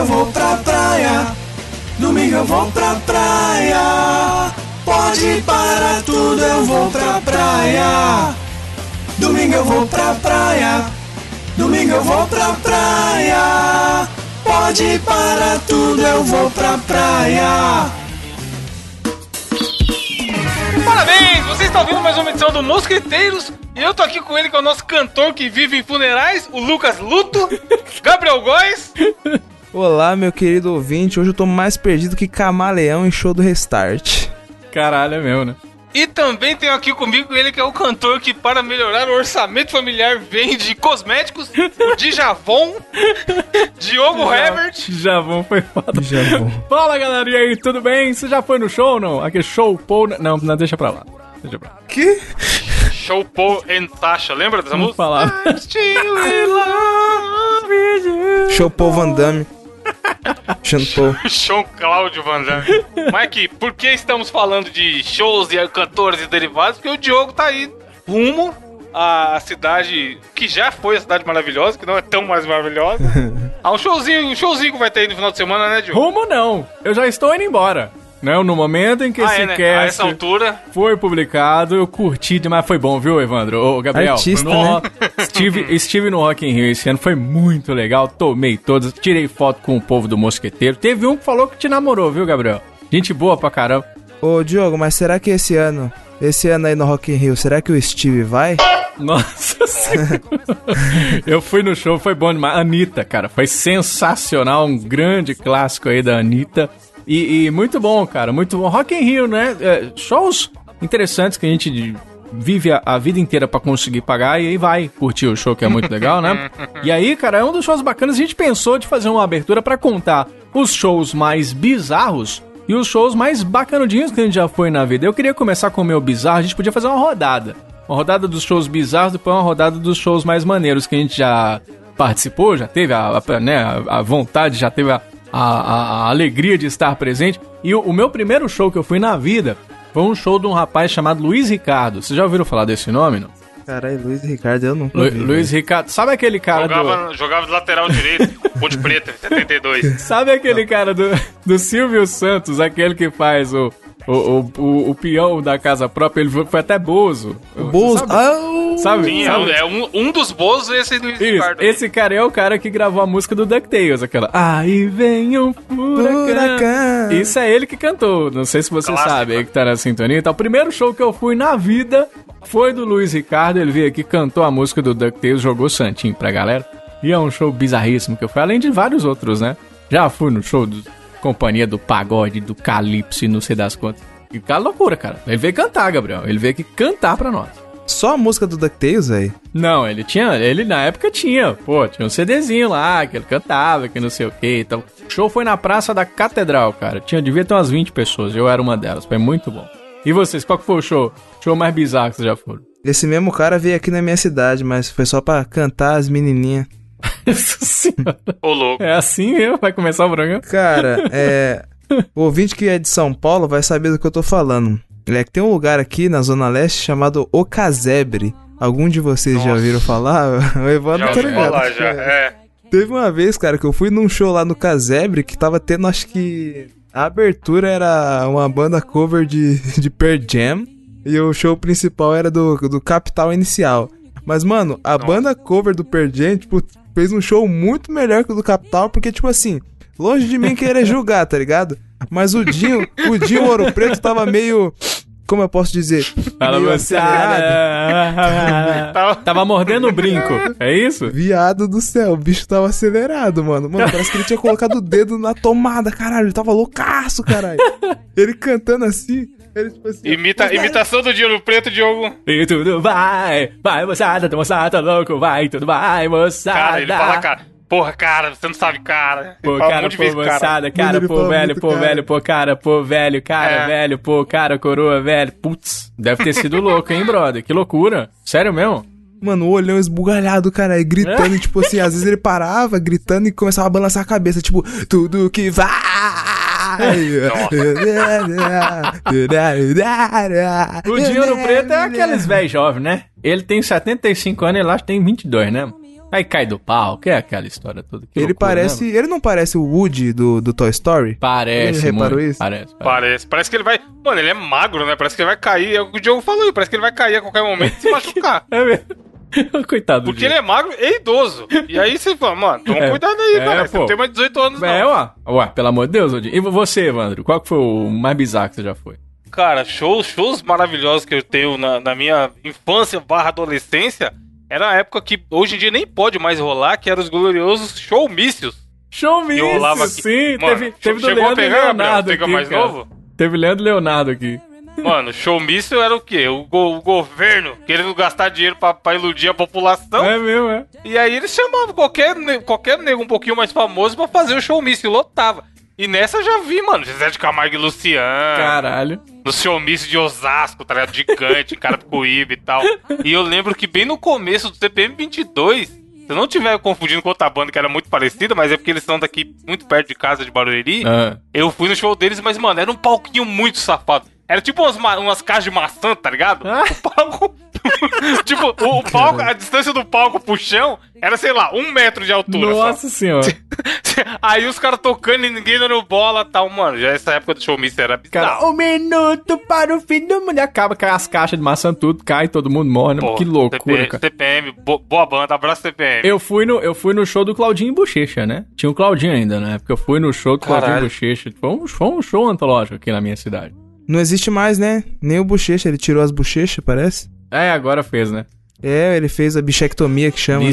eu vou pra praia. Domingo eu vou pra praia. Pode parar tudo, eu vou pra praia. Domingo eu vou pra praia. Domingo eu vou pra praia. Pode parar tudo, eu vou pra praia. Parabéns! Vocês estão ouvindo mais uma edição do Mosqueteiros e eu tô aqui com ele, que é o nosso cantor que vive em funerais, o Lucas Luto, Gabriel Góes. Olá, meu querido ouvinte. Hoje eu tô mais perdido que camaleão em show do Restart. Caralho, é meu, né? E também tenho aqui comigo ele que é o cantor que, para melhorar o orçamento familiar, vende cosméticos, o Djavon, Diogo Herbert. Javon foi foda. Javon. Fala, galera, e aí, tudo bem? Você já foi no show ou não? Aquele show, pô... Não, não, deixa pra lá. Deixa pra lá. Que? Show Paul and Tasha, lembra dessa Vamos música? falar. Show Paul Van Damme. Sean Paul. Show Cláudio Van Damme. Mike, por que estamos falando de shows e cantores e derivados? Porque o Diogo tá aí rumo à cidade que já foi a cidade maravilhosa, que não é tão mais maravilhosa. Há um showzinho, um showzinho que vai ter aí no final de semana, né, Diogo? Rumo não. Eu já estou indo embora. Não, no momento em que Ah, esse é, né? A cast essa altura. foi publicado, eu curti demais. Foi bom, viu, Evandro? Ô, Gabriel. Artista, no- né? Estive, estive no Rock in Rio esse ano, foi muito legal. Tomei todas, tirei foto com o povo do Mosqueteiro. Teve um que falou que te namorou, viu, Gabriel? Gente boa pra caramba. Ô, Diogo, mas será que esse ano, esse ano aí no Rock in Rio, será que o Steve vai? Nossa senhora. Eu fui no show, foi bom demais. Anitta, cara, foi sensacional. Um grande clássico aí da Anitta. E, e muito bom, cara, muito bom. Rock in Rio, né? É, shows interessantes que a gente vive a, a vida inteira pra conseguir pagar e aí vai curtir o show, que é muito legal, né? E aí, cara, é um dos shows bacanas. A gente pensou de fazer uma abertura pra contar os shows mais bizarros e os shows mais bacanudinhos que a gente já foi na vida. Eu queria começar com o meu bizarro, a gente podia fazer uma rodada. Uma rodada dos shows bizarros, depois uma rodada dos shows mais maneiros que a gente já participou, já teve a, a- né, a vontade, já teve a, a- a alegria de estar presente. E o, o meu primeiro show que eu fui na vida foi um show de um rapaz chamado Luiz Ricardo. Vocês já ouviram falar desse nome, não? Caralho, Luiz Ricardo, eu nunca Lu- vi. Luiz Ricardo. Sabe aquele cara do... Jogava, jogava de lateral direito, Ponte Preta, 72. Sabe aquele cara do, do Silvio Santos, aquele que faz o, o, o, o, o peão da casa própria, ele foi, até Bozo. O Bozo. Sabe? Ah, o- Sabe? Sim, é, sabe? um- é um, um dos bozos esse Luiz Isso, Ricardo. esse cara é o cara que gravou a música do DuckTales, aquela Aí vem um furacão. Furacão. Isso é ele que cantou, não sei se você Clássico. sabe, aí que tá na sintonia. Então, o primeiro show que eu fui na vida foi do Luiz Ricardo, ele veio aqui, cantou a música do DuckTales, jogou santinho pra galera. E é um show bizarríssimo que eu fui, além de vários outros, né? Já fui no show do Companhia do Pagode, do Calypso e não sei das quantas. E tá loucura, cara. Ele veio cantar, Gabriel. Ele veio aqui cantar pra nós. Só a música do DuckTales, velho. Não, ele tinha, ele na época tinha, pô, tinha um CDzinho lá, que ele cantava, que não sei o que então. O show foi na Praça da Catedral, cara. Tinha, devia ter umas 20 pessoas, eu era uma delas, foi muito bom. E vocês, qual que foi o show? Show mais bizarro que vocês já foram? Esse mesmo cara veio aqui na minha cidade, mas foi só pra cantar as menininhas. Nossa senhora. Ô, louco. É assim mesmo? Vai começar o programa? Cara, é. O ouvinte que é de São Paulo vai saber do que eu tô falando. É que tem um lugar aqui na Zona Leste chamado O Casebre. Algum de vocês já Nossa. ouviram falar? O Evandro Já tá ligado. falar, já. É. Teve uma vez, cara, que eu fui num show lá no Casebre que tava tendo, acho que. A abertura era uma banda cover de, de Pearl Jam. E o show principal era do, do Capital Inicial. Mas, mano, a banda cover do Pearl Jam, tipo, fez um show muito melhor que o do Capital, porque, tipo assim, longe de mim querer julgar, tá ligado? Mas o Dinho, o Dinho Ouro Preto tava meio. Como eu posso dizer? Fala você. acelerado. Tava mordendo o brinco, é isso? Viado do céu, o bicho tava acelerado, mano. Mano, parece que ele tinha colocado o dedo na tomada, caralho. Ele tava loucaço, caralho. Ele cantando assim, ele tipo assim. Imita, imitação do Dinheiro Preto, Diogo. E tudo vai, vai moçada, moçada, tá louco, vai, tudo vai, moçada. Cara, ele fala, cara. Porra, cara, você não sabe, cara. Pô, um cara, de pô, vezes, moçada, cara, ele pô, velho, muito pô, cara. velho, pô, cara, pô, velho, cara, É. velho, pô, cara, coroa, velho. Putz, deve ter sido louco, hein, brother? Que loucura. Sério mesmo? Mano, o olhão esbugalhado, caralho, gritando, tipo assim, às vezes ele parava, gritando e começava a balançar a cabeça, tipo, tudo que vai. O Dinheiro Preto é aqueles velhos jovens, né? Ele tem 75 anos e lá tem 22, né? Aí cai do pau, que é aquela história toda. Que ele loucura, parece. né? Ele não parece o Woody do, do Toy Story? Parece, Ele reparou muito, isso? Parece, parece. Parece. Parece que ele vai. Mano, ele é magro, né? Parece que ele vai cair. É o que o Diogo falou. Parece que ele vai cair a qualquer momento e se machucar. É mesmo. Coitado do Porque ele é magro e idoso. E aí você fala, mano, toma É. cuidado aí, É, cara. Você pô. não tem mais 18 anos, não. É, ué. Ué, pelo amor de Deus, Odin. E você, Evandro? Qual que foi o mais bizarro que você já foi? Cara, shows, shows maravilhosos que eu tenho na, na minha infância barra adolescência. Era a época que hoje em dia nem pode mais rolar, que eram os gloriosos showmícios. Show Que rolava aqui. sim. Mano, teve teve do chegou a Leandro pegar? Leonardo aqui, mais cara. novo? Teve Leandro Leonardo aqui. Mano, showmício era o quê? O, go- o governo querendo gastar dinheiro pra, pra iludir a população. É mesmo, é. E aí eles chamavam qualquer, qualquer nego um pouquinho mais famoso pra fazer o showmício e lotava. E nessa eu já vi, mano, José de Camargo e Luciano. Caralho. no showmício de Osasco, tá ligado? Gigante, Carapicuíba e tal. E eu lembro que bem no começo do CPM 22, se eu não estiver confundindo com outra banda que era muito parecida, mas é porque eles são daqui muito perto de casa de Barueri, Ah. eu fui no show deles, mas, mano, era um palquinho muito safado. Era tipo umas, ma- umas caixas de maçã, tá ligado? Ah. O palco. tipo, o, o palco, a distância do palco pro chão era, sei lá, um metro de altura. só. Nossa senhora. Aí os caras tocando e ninguém dando bola e tal, mano. Já essa época do showmício era bizarro. Cara, um minuto para o fim do mundo. E acaba, cai as caixas de maçã, tudo, cai, todo mundo morre. né? Pô, que loucura, cara. CPM, bo- boa banda, abraço CPM. Eu fui, no, eu fui no show do Claudinho Bochecha, né? Tinha o Claudinho ainda, né? Porque eu fui no show do Claudinho Caralho. Bochecha. Foi um, foi um show antológico aqui na minha cidade. Não existe mais, né? Nem o bochecha, ele tirou as bochechas, parece. É, agora fez, né? É, ele fez a bichectomia que chama, né?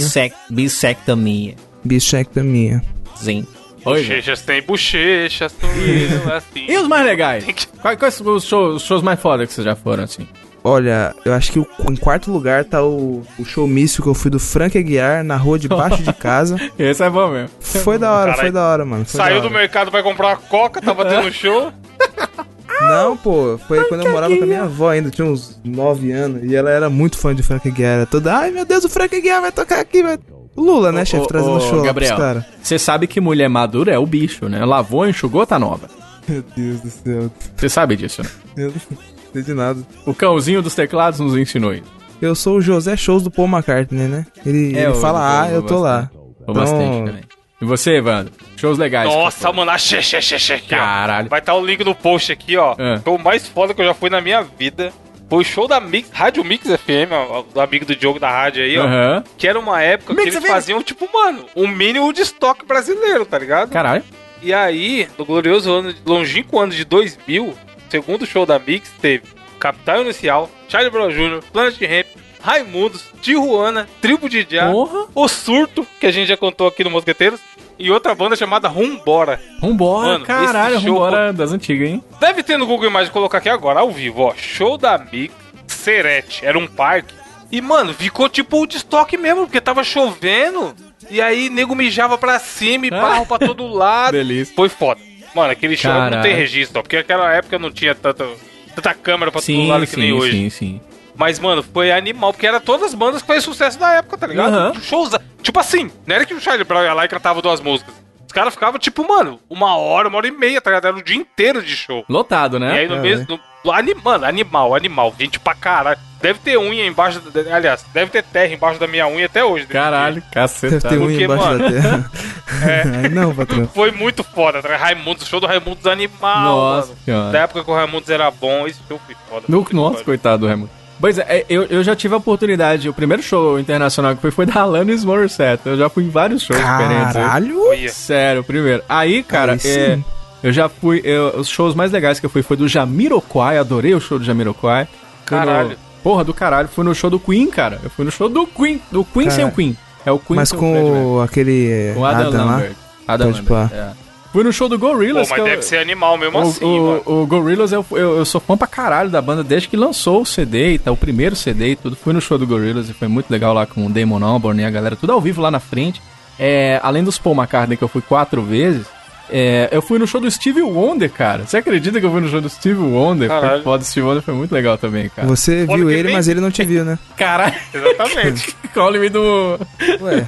bissectomia. Bichectomia. Sim. Oi. Bochechas tem bochechas, assim. E os mais legais? Quais, quais são os shows, os shows mais foda que vocês já foram, assim? Olha, eu acho que o- em quarto lugar tá o, o showmício que eu fui do Frank Aguiar na rua debaixo de casa. Esse é bom mesmo. Foi da hora, Caralho. foi da hora, mano. foi Saiu da do hora. mercado pra comprar uma coca, tava tendo show. Não, pô, foi quando eu morava com a minha avó ainda, tinha uns 9 anos, e ela era muito fã de Frank Aguiar. Era toda, ai meu Deus, o Frank Aguiar vai tocar aqui, vai. O Lula, né, chefe, trazendo ô, show lá Gabriel. pros caras. Você sabe que mulher madura é o bicho, né? Lavou, enxugou, tá nova. Meu Deus do céu, Você sabe disso, né? eu não sei de nada. O cãozinho dos teclados nos ensinou isso. Eu sou o José Shows do Paul McCartney, né? Ele, É, ele eu- fala, ah, eu eu tô lá. Ou bastante Então- também. E você, Evandro? Shows legais. Nossa, mano, achei, achei, achei, achei aqui, ó. Caralho. Vai estar o link no post aqui, ó. Foi o mais foda que eu já fui na minha vida. Foi o show da Mix, Rádio Mix FM, ó, do amigo do Diogo da rádio aí, ó. Aham. Que era uma época Mix que eles FM. faziam, tipo, mano, um mini Woodstock brasileiro, tá ligado? Caralho. E aí, no glorioso ano, longínquo ano de 2000, segundo show da Mix, teve Capital Inicial, Charlie Brown Jr., Planet Ramp, Raimundos, Tijuana, Tribo de Porra. O Surto, que a gente já contou aqui no Mosqueteiros, e outra banda chamada Rumbora. Vambora, Mano, caralho. show- Vambora das antigas, hein? Deve ter no Google Imagens, colocar aqui agora, ao vivo, ó. Show da Mix, Serete, era um parque. E, mano, ficou tipo o estoque mesmo, porque tava chovendo. E aí, nego mijava pra cima e Ah. barro pra todo lado. Delícia. Foi foda. Mano, aquele show não Caralho. tem registro, ó, porque naquela época não tinha tanta, tanta câmera pra todo Sim, lado que nem sim, hoje. sim, sim. Mas, mano, foi animal, porque era todas as bandas que fez sucesso da época, tá ligado? Aham. Shows. Tipo assim, não era que o Charlie Brown ia lá e cantava duas músicas. Os caras ficavam, tipo, mano, uma hora, uma hora e meia, tá ligado? Era o dia inteiro de show. Lotado, E né? aí no É, mesmo. No, ani- mano, animal, animal. Gente pra caralho. Deve ter unha embaixo. da- aliás, deve ter terra embaixo da minha unha até hoje. Caralho, Deve ter um Porque, embaixo mano, da terra. Aí não, patrão. Foi muito foda, tá? ligado? Raimundos, o show do Raimundos animal, Nossa mano. senhora. Da época que o Raimundos era bom, esse show foi foda. No, nossa, pariu. coitado do Raimundo. Pois é, eu, eu já tive a oportunidade, o primeiro show internacional que foi foi da Alanis Morissette. Eu já fui em vários shows diferentes. aí. Caralho! Sério, o primeiro. Aí, cara, Aí é, eu já fui. eu- os shows mais legais que eu fui foi do Jamiroquai, adorei o show do Jamiroquai. Fui no- Caralho. porra, do caralho. Fui no show do Queen, cara. Eu fui no show do Queen. Do Queen sem o Caralho. Queen. É o Queen Mas com o- aquele é, Com o Adam, Adam, lá. Lambert. Adam Pode Lambert, pá. é. Fui no show do Pô, Gorillaz. mas que eu- deve ser animal mesmo o, assim, o, mano. o Gorillaz, eu, eu, eu sou fã pra caralho da banda desde que lançou o CD e tal, o primeiro CD e tudo. Fui no show do Gorillaz e foi muito legal lá com o Damon Albarn e a galera, tudo ao vivo lá na frente. É, além dos Paul McCartney, que eu fui quatro vezes, é, eu fui no show do Steve Wonder, cara. Você acredita que eu fui no show do Steve Wonder? Foi Caralho. foda, o Steve Wonder foi muito legal também, cara. Você Foda viu ele, nem- mas ele não te viu, né? Caralho, Exatamente. call-me do... Ué,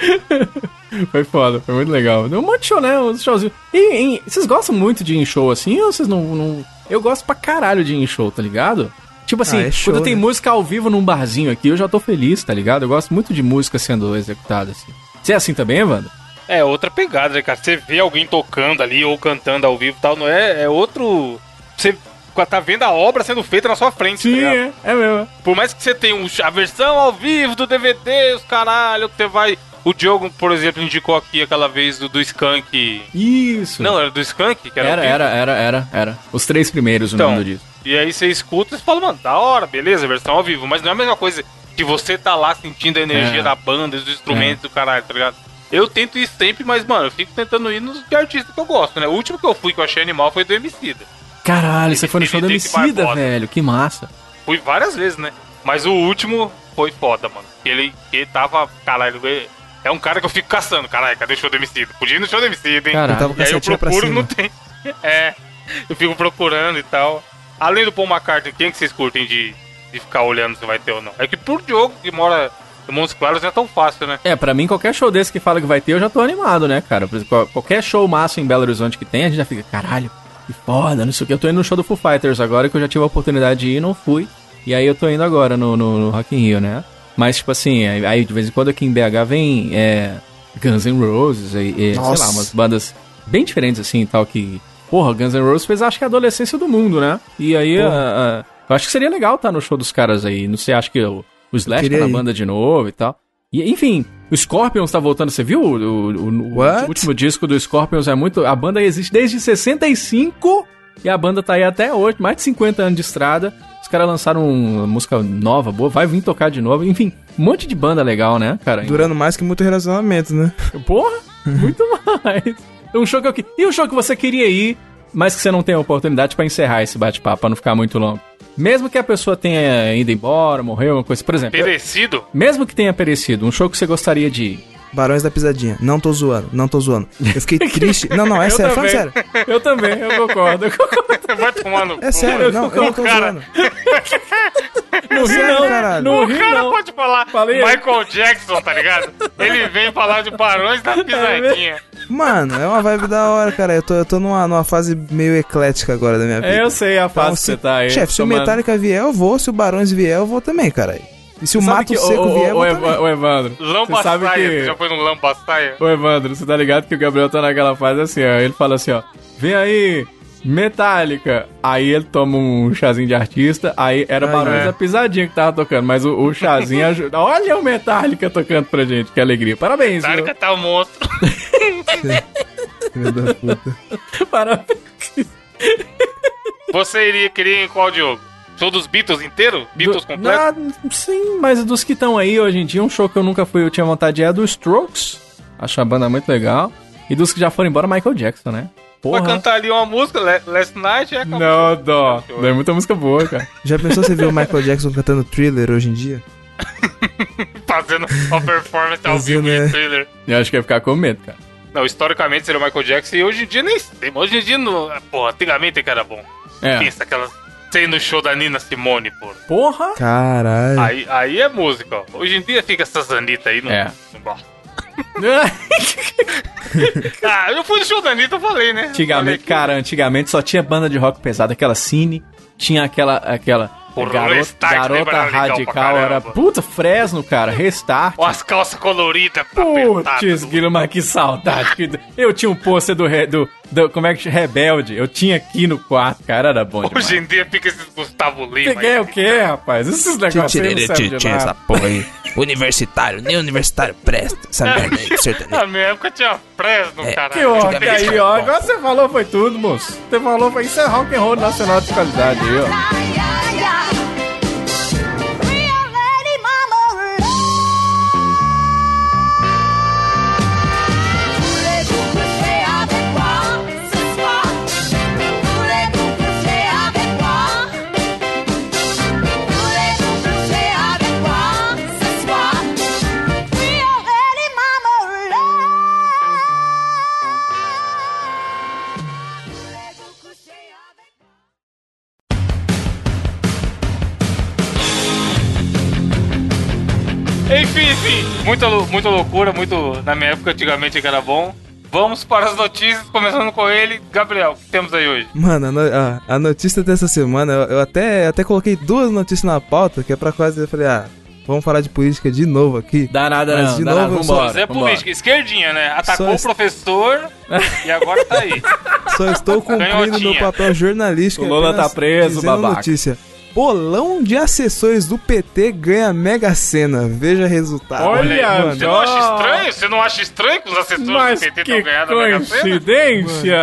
Foi foda, foi muito legal. Deu um monte de show, né? Uns showzinhos. E, e vocês gostam muito de ir em show assim ou vocês não, não. Eu gosto pra caralho de ir em show, tá ligado? Tipo assim, Ah, é show, quando tem né? música ao vivo num barzinho aqui, eu já tô feliz, tá ligado? Eu gosto muito de música sendo executada assim. Você é assim também, Evandro? É outra pegada, né, cara? Você vê alguém tocando ali ou cantando ao vivo e tal, não é? É outro. Você tá vendo a obra sendo feita na sua frente, tá ligado? é, é mesmo. Por mais que você tenha um- a versão ao vivo do DVD, os caralho, que você vai. O Diogo, por exemplo, indicou aqui aquela vez do, do Skank. Isso. Não, era do Skank? Que era, era, era, era, era, era. Os três primeiros, o Então, nome do disco. E aí você escuta e fala, mano, da hora, beleza, versão ao vivo. Mas não é a mesma coisa que você tá lá sentindo a energia É. da banda, dos instrumentos do caralho, tá ligado? Eu tento ir sempre, mas, mano, eu fico tentando ir nos de artistas que eu gosto, né? O último que eu fui que eu achei animal foi do Emicida. Caralho, você foi no show do Emicida Barbosa. velho. Que massa. Fui várias vezes, né? Mas o último foi foda, mano. Ele, ele tava, caralho, ele- é um cara que eu fico caçando. Caralho, cadê o show do Emicida? Podia ir no show do Emicida, hein? Caralho. Eu tava com E a aí eu procuro, não tem. É, eu fico procurando e tal. Além do Paul McCartney, quem que vocês curtem de, de ficar olhando se vai ter ou não? É que pro Diogo, que mora em Montes Claros, não é tão fácil, né? É, pra mim, qualquer show desse que fala que vai ter, eu já tô animado, né, cara? Por exemplo, qual- qualquer show massa em Belo Horizonte que tem, a gente já fica, caralho, que foda, não sei o que. Eu tô indo no show do Foo Fighters agora, que eu já tive a oportunidade de ir e não fui. E aí eu tô indo agora no, no, no Rock in Rio, né? Mas, tipo assim, aí, de vez em quando aqui em BH vem é, Guns N' Roses, e, e, sei lá, umas bandas bem diferentes assim e tal, que... Porra, Guns N' Roses fez, acho que a adolescência do mundo, né? E aí, a- a- eu acho que seria legal estar no show dos caras aí. Não sei, acho que o, o Slash tá na ir. banda de novo e tal. E, enfim, o Scorpions tá voltando, você viu? O, o- o- último disco do Scorpions é muito. A banda existe desde 65 e a banda tá aí até hoje, mais de 50 anos de estrada. Os caras lançaram uma música nova, boa, vai vir tocar de novo. Enfim, um monte de banda legal, né, cara? Durando mais que muito relacionamento, né? Porra, muito mais. Um show que eu que- E um show que você queria ir, mas que você não tem a oportunidade pra encerrar esse bate-papo, pra não ficar muito longo. Mesmo que a pessoa tenha ido embora, morreu, uma coisa. Por exemplo, eu- Perecido? mesmo que tenha perecido, um show que você gostaria de ir. Barões da Pisadinha. Não tô zoando, não tô zoando. Eu fiquei triste. Não, não, é Eu sério, falando sério. Eu também, eu concordo. Eu concordo. Vai tomar no É sério, não, eu não tô Cara, zoando. Não ri sério, não, caralho. não O ri cara não. pode falar Falei. Michael Jackson, tá ligado? Ele vem falar de barões da pisadinha. Mano, é uma vibe da hora, cara. Eu tô, eu tô numa, numa fase meio eclética agora da minha vida. É, eu sei a fase Então, que você tá aí. Chefe, se o tomando- Metallica vier, eu vou. Se o Barões vier, eu vou também, caralho. E se o Mato que- Seco ô, vier, Eva- também. ô, Evandro, você sabe Lambaçaia, que... já foi no Lambaçaia? Ô, Evandro, você tá ligado que o Gabriel tá naquela fase assim, ó. Ele fala assim, ó. Vem aí, Metallica. Aí ele toma um chazinho de artista. Aí era Ai, Barões é. da Pisadinha que tava tocando. Mas o, o chazinho ajuda. Olha o Metallica tocando pra gente. Que alegria. Parabéns, viu? Metallica tá um monstro. Filho da puta. Parabéns. Você iria querer em qual jogo? Show dos Beatles inteiro? Beatles Do- completo? Ah, sim, mas dos que estão aí hoje em dia, um show que eu nunca fui, eu tinha vontade é do Strokes. Acho a banda muito legal. E dos que já foram embora, Michael Jackson, né? Vai Porra. cantar ali uma música, Last Night, e acabou. Não, dó. Show. É muita música boa, cara. Já pensou você ver o Michael Jackson cantando thriller hoje em dia? Fazendo uma performance ao vivo é. de trailer. Eu acho que ia ficar com medo, cara. Não, historicamente seria o Michael Jackson e hoje em dia nem Hoje em dia, não... porra, antigamente é que era bom. É. Pensa aquelas. Sei no show da Nina Simone, porra. Porra! Caralho. Aí, aí é música, ó. Hoje em dia fica essas Anitta aí, não, É. não. Ah, eu fui no show da Anitta, eu falei, né? Falei Antigamente, que- cara, antigamente só tinha banda de rock pesado, aquela Cine, tinha aquela aquela Porra, garota, Restart garota pra radical, era puta Fresno, cara, Restart. Ó, as calças coloridas. Putz. Guilherme, que saudade. Eu tinha um pôster do, do, do- Como é que chama? Rebelde. Eu tinha aqui no quarto, cara. Era bom demais. Hoje em dia fica esses Gustavo Lima. Peguei o quê, rapaz? Esses negócios aí não servem de nada. porra aí. Universitário, nem universitário presta. Essa merda aí, sertanejo. Na minha época tinha Fresno, É, caralho. Que ó, Antigamente que aí, ó. Agora você falou foi tudo, moço. Você falou foi isso é rock and roll nacional de qualidade aí, ó. Muita, muita loucura, muito. Na minha época, antigamente que era bom. Vamos para as notícias, começando com ele. Gabriel, o que temos aí hoje? Mano, a, no- a- a notícia dessa semana, eu, eu até, até coloquei duas notícias na pauta, que é pra quase. Eu falei, ah, vamos falar de política de novo aqui. Dá nada Mas não, de dá novo, nada, só- vambora. Zé vambora. Política, esquerdinha, né? Atacou Só o es- professor e agora tá aí. Só estou cumprindo meu papel jornalístico. O Lula tá preso, babaca. notícia. Bolão de assessores do PT ganha Mega Sena. Veja resultado. Olha, mano. Você não acha estranho? Você não acha estranho que os assessores Mas do PT que estão ganhando a Mega Sena? coincidência!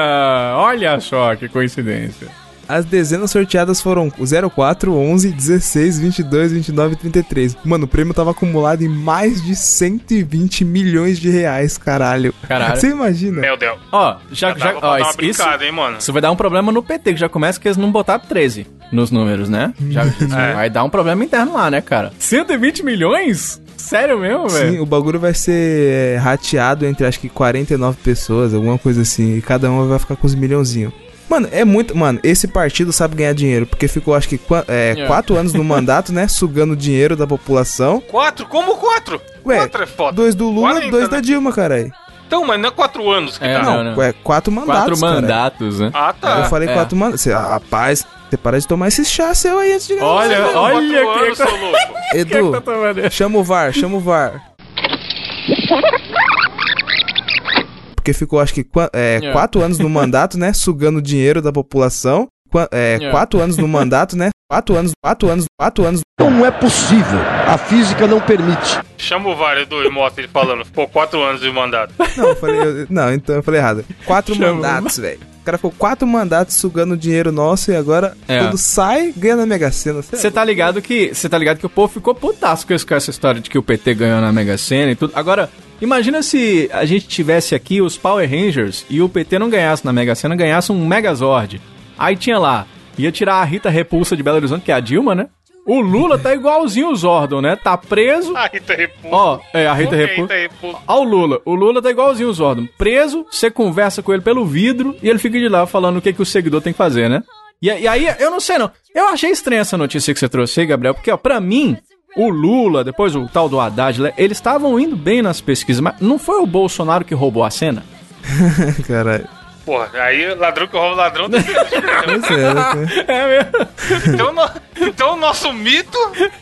Olha só que coincidência. As dezenas sorteadas foram 04, 11, 16, 22, 29 e 33. Mano, o prêmio tava acumulado em mais de 120 milhões de reais, caralho. Caralho. Você imagina? Meu Deus. Ó, já, Já já, ó, isso, hein, mano? isso vai dar um problema no PT, que já começa que eles não botaram 13 nos números, né? Já É. vai dar um problema interno lá, né, cara? 120 milhões? Sério mesmo, Sim, velho? o bagulho vai ser é, rateado entre acho que 49 pessoas, alguma coisa assim. E cada uma vai ficar com os milhãozinhos. Mano, é muito. Mano, esse partido sabe ganhar dinheiro. Porque ficou, acho que, é, É. quatro anos no mandato, né? Sugando dinheiro da população. Quatro? Como quatro? Ué, quatro é foda. Dois do Lula, 40, dois né? da Dilma, caralho. Então, mas não é quatro anos que É, dá. não. Não, é quatro mandatos. Quatro mandatos, né? Ah, tá. Eu falei é. quatro mandatos. Ah, Rapaz, você para de tomar esse chá seu aí antes de ganhar. Olha, Não, olha quatro que- anos, seu louco. Edu, tá tomando? chama o VAR, chama o VAR. Porque ficou, acho que, é, É. quatro anos no mandato, né? Sugando dinheiro da população. Qua- é, É. Quatro anos no mandato, né? Quatro anos, quatro anos, quatro anos. Não é possível. A física não permite. Chama o VAR, Edu, e mostra ele falando. Ficou quatro anos de mandato. Não, eu falei. eu- não, então eu falei errado. Quatro Chama mandatos, velho. O cara ficou quatro mandatos sugando dinheiro nosso e agora, É. quando sai, ganha na Mega Sena. Cê é Você tá ligado que você tá ligado que o povo ficou putaço com essa história de que o PT ganhou na Mega Sena e tudo. Agora, imagina se a gente tivesse aqui os Power Rangers e o PT não ganhasse na Mega Sena, ganhasse um Megazord. Aí tinha lá, ia tirar a Rita Repulsa de Belo Horizonte, que é a Dilma, né? O Lula tá igualzinho o Zordon, né? Tá preso. A Rita Repulsa. Ó, é, a Rita Repulsa. Rita Repulsa. Ó o Lula. O Lula tá igualzinho o Zordon. Preso, você conversa com ele pelo vidro e ele fica de lá falando o que, que o seguidor tem que fazer, né? E, e aí, eu não sei não. Eu achei estranha essa notícia que você trouxe aí, Gabriel, porque, ó, pra mim, o Lula, depois o tal do Haddad, eles estavam indo bem nas pesquisas, mas não foi o Bolsonaro que roubou a cena? Caralho. Porra, aí ladrão que rouba ladrão tem Pois é, né? É mesmo. então, no- então o nosso mito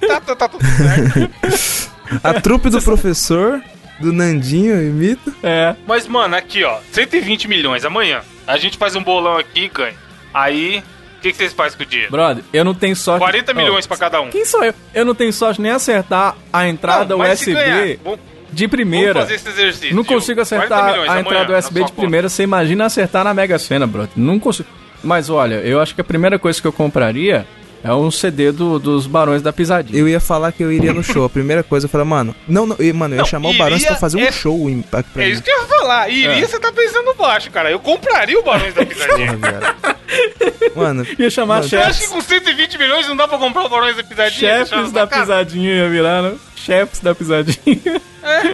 tá, tá, tá tudo certo. A trupe do professor, do Nandinho e Mito. É. Mas, mano, aqui, ó, 120 milhões amanhã. A gente faz um bolão aqui e ganha. Aí, o que, que vocês fazem com o dinheiro? Brother, eu não tenho sorte. 40 Ó, milhões pra cada um. Quem sou eu? Eu não tenho sorte nem acertar a entrada Não, mas se USB ganhar, vamos- de Vamos primeira. fazer esse exercício. Não Gil. consigo 40 acertar milhões a amanhã entrada na USB de conta. primeira. Você imagina acertar na Mega Sena, brother. Não consigo. Mas olha, eu acho que a primeira coisa que eu compraria é um CD do- dos Barões da Pisadinha. Eu ia falar que eu iria no show. A primeira coisa, eu falei, mano, não, não, eu- mano, eu ia Não, chamar o Barões pra fazer um é- show em, pra, pra É mim. isso que eu ia falar. Iria, É. você tá pensando baixo, cara. Eu compraria o Barões da Pisadinha. Mano, Ia chamar Mano, Você acha que chefes, com 120 milhões não dá pra comprar o Barões da Pisadinha? Chefes da? Pisadinha ia virar, né? Chefes da Pisadinha.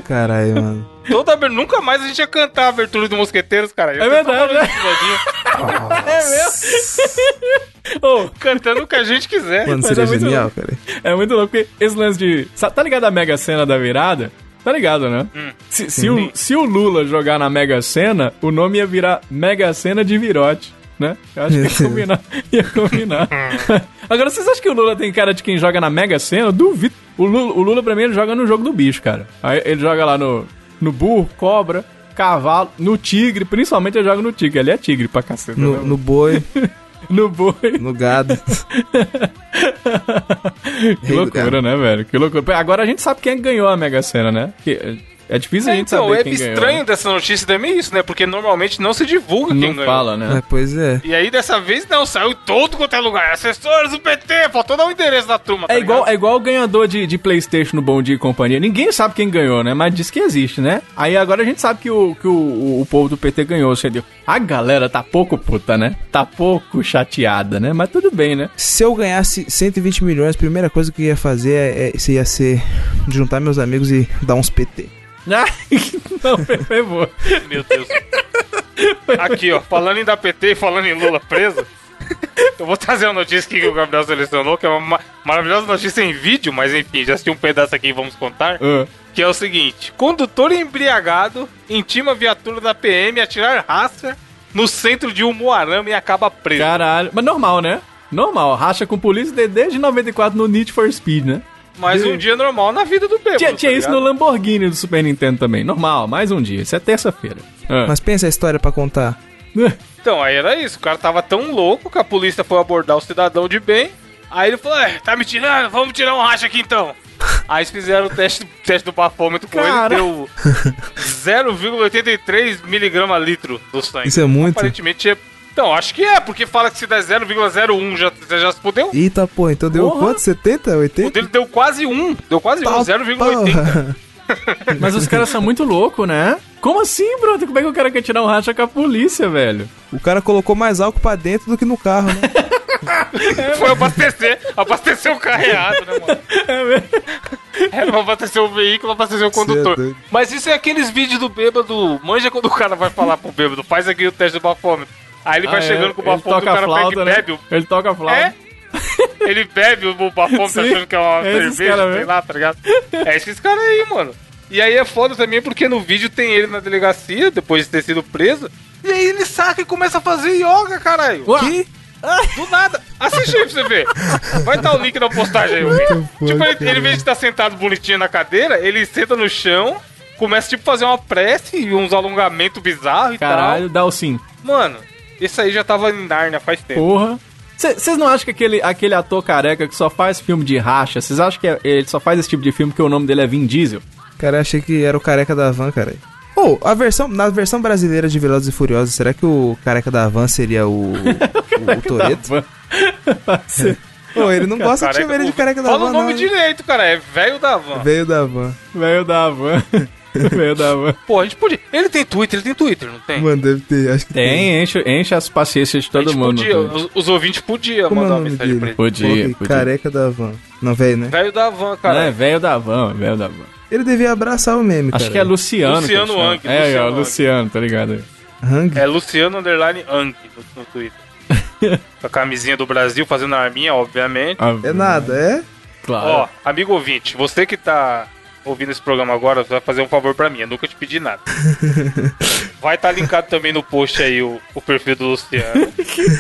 caralho, mano. Toda Nunca mais a gente ia cantar a abertura do Mosqueteiros, cara. Ia É verdade, né? É mesmo? Ô, Cantando o que a gente quiser. Mano, seria é muito genial, louco. cara. É muito louco, porque esse lance de. Tá ligado a Mega Sena da virada? Tá ligado, né? Se, se o, se o Lula jogar na Mega Sena, o nome ia virar Mega Sena de Virote, né? Eu acho que ia combinar. Ia combinar. Agora, vocês acham que o Lula tem cara de quem joga na Mega Sena? Eu duvido. O Lula, o Lula, pra mim, ele joga no jogo do bicho, cara. Aí ele joga lá no, no burro, cobra, cavalo, no tigre. Principalmente ele joga no tigre. Ele é tigre pra caceta. No, né? no boi, no boi. no gado. Que loucura, né, velho? Que loucura. Agora a gente sabe quem ganhou a Mega Sena, né? Que é difícil a É, gente então, o saber web quem ganhou. estranho né? dessa notícia também é isso, né? Porque normalmente não se divulga quem Não ganhou. fala, né? É, pois é. E aí, dessa vez, não, saiu todo quanto é lugar. Assessores do PT, faltou dar o endereço da turma. tá É igual, ligado? é igual o ganhador de, de Playstation no Bom Dia e Companhia. Ninguém sabe quem ganhou, né? Mas diz que existe, né? Aí agora a gente sabe que o, que o, o, o povo do PT ganhou, você deu. A galera tá pouco puta, né? Tá pouco chateada, né? Mas tudo bem, né? Se eu ganhasse 120 milhões, a primeira coisa que eu ia fazer é, é, se ia ser juntar meus amigos e dar uns PT. Ah, não, foi, boa. Meu Deus. Aqui, ó, falando em da PT e falando em Lula preso, eu vou trazer uma notícia que o Gabriel selecionou, que é uma ma- maravilhosa notícia em vídeo, mas enfim, já assisti um pedaço aqui e vamos contar. Ah, Que é o seguinte: condutor embriagado intima a viatura da PM a tirar raça no centro de Umuarama e acaba preso. Caralho. Mas normal, né? Normal. Racha com polícia de- desde 94 no Need for Speed, né? Mas um dia normal na vida do bêbado. Tinha, tá tinha isso no? Lamborghini do Super Nintendo também. Normal, mais um dia. Isso é terça-feira. Ah. Mas pensa a história pra contar. Então, aí era isso. O cara tava tão louco que a polícia foi abordar o cidadão de bem. Aí ele falou: é, tá me tirando? Vamos tirar um racha aqui então. Aí eles fizeram o teste, teste do bafômetro com Cara. ele, deu 0,83 miligrama litro do sangue. Isso é muito? Aparentemente é. Então, acho que é, porque fala que se der 0,01 já, já, já se fudeu. Eita, porra, então deu Porra. quanto? 70? O 80? dele deu quase 1. Deu quase 1, Tá, 0,80. porra. Mas os caras são muito loucos, né? Como assim, brother? Como é que o cara quer tirar um racha com a polícia, velho? O cara colocou mais álcool pra dentro do que no carro, né? Foi abastecer. Abastecer o carro errado, né, mano? Era pra abastecer o veículo, abastecer o condutor. doido. Mas isso é aqueles vídeos do bêbado. Manja quando o cara vai falar pro bêbado, faz aqui o teste do bafômetro. Aí ele vai Ah, chegando é. com o toca o cara flauta, pega e né? bebe o. Ele toca flauta. É? Ele bebe o bafômetro Sim. achando que é uma É cerveja, sei mesmo. lá, tá ligado? É esses caras aí, mano. E aí é foda também porque no vídeo tem ele na delegacia, depois de ter sido preso. E aí ele saca e começa a fazer yoga, caralho. Ué? Que? Do nada. Assiste aí pra você ver. Vai estar o link na postagem aí. o vídeo. Tipo, ele, ele, em vez de estar sentado bonitinho na cadeira, ele senta no chão, começa, tipo, a fazer uma prece e uns alongamentos bizarros e Caralho, dá o sim. tal. Mano, esse aí já tava em Narnia faz tempo. Porra. Vocês não acham que aquele, aquele ator careca que só faz filme de racha, vocês acham que é- ele só faz esse tipo de filme porque o nome dele é Vin Diesel? Cara, eu achei que era o careca da van, cara. Ô, a versão, na versão brasileira de Velozes e Furiosos, será que o careca da van seria o, o, o Toreto? Pode ser. Ô, ele não gosta de Careca- chamar ele de careca da Fala van, o nome não. direito, cara. É velho da van. Veio da van. Veio da van. Veio da van. Pô, a gente podia. Ele tem Twitter, ele tem Twitter, não tem? Mano, deve ter, acho que Tem, enche, enche as paciências de A todo gente mundo. podia, os, os ouvintes podiam Como é mandar uma mensagem pra dele? ele. Podia, podia. Careca da van. Não, velho, né? Velho da van, Não, cara. é velho da van, velho da van. Ele devia abraçar o meme, cara. Acho que é Luciano. Luciano chama. Ang, É, Luciano é. Luciano, tá ligado? Hang? É Luciano Underline Ang no, no Twitter. Com a camisinha do Brasil, fazendo a arminha, obviamente. Ah, É nada, é? Claro. Ó, amigo ouvinte, você que tá ouvindo esse programa agora, você vai fazer um favor pra mim. Eu nunca te pedi nada. Vai estar linkado também no post aí o, o perfil do Luciano.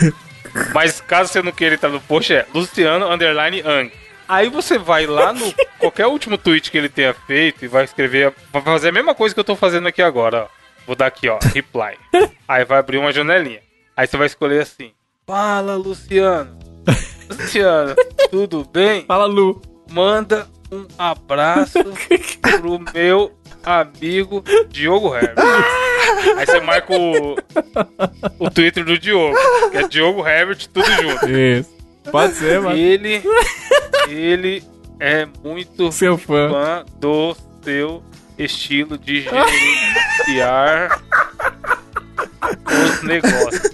Mas caso você não queira estar no post, é Luciano Underline Ang. Aí você vai lá no qualquer último tweet que ele tenha feito e vai escrever, vai fazer a mesma coisa que eu tô fazendo aqui agora, ó. Vou dar aqui, ó, reply. Aí vai abrir uma janelinha. Aí você vai escolher assim: Fala, Luciano. Luciano, tudo bem? Fala, Lu. Manda um abraço pro meu amigo Diogo Herbert. Aí você marca o, o Twitter do Diogo, que é Diogo Herbert, tudo junto. Isso. Pode ser, mano. Ele, ele é muito Seu fã. fã do seu estilo de gerenciar os negócios.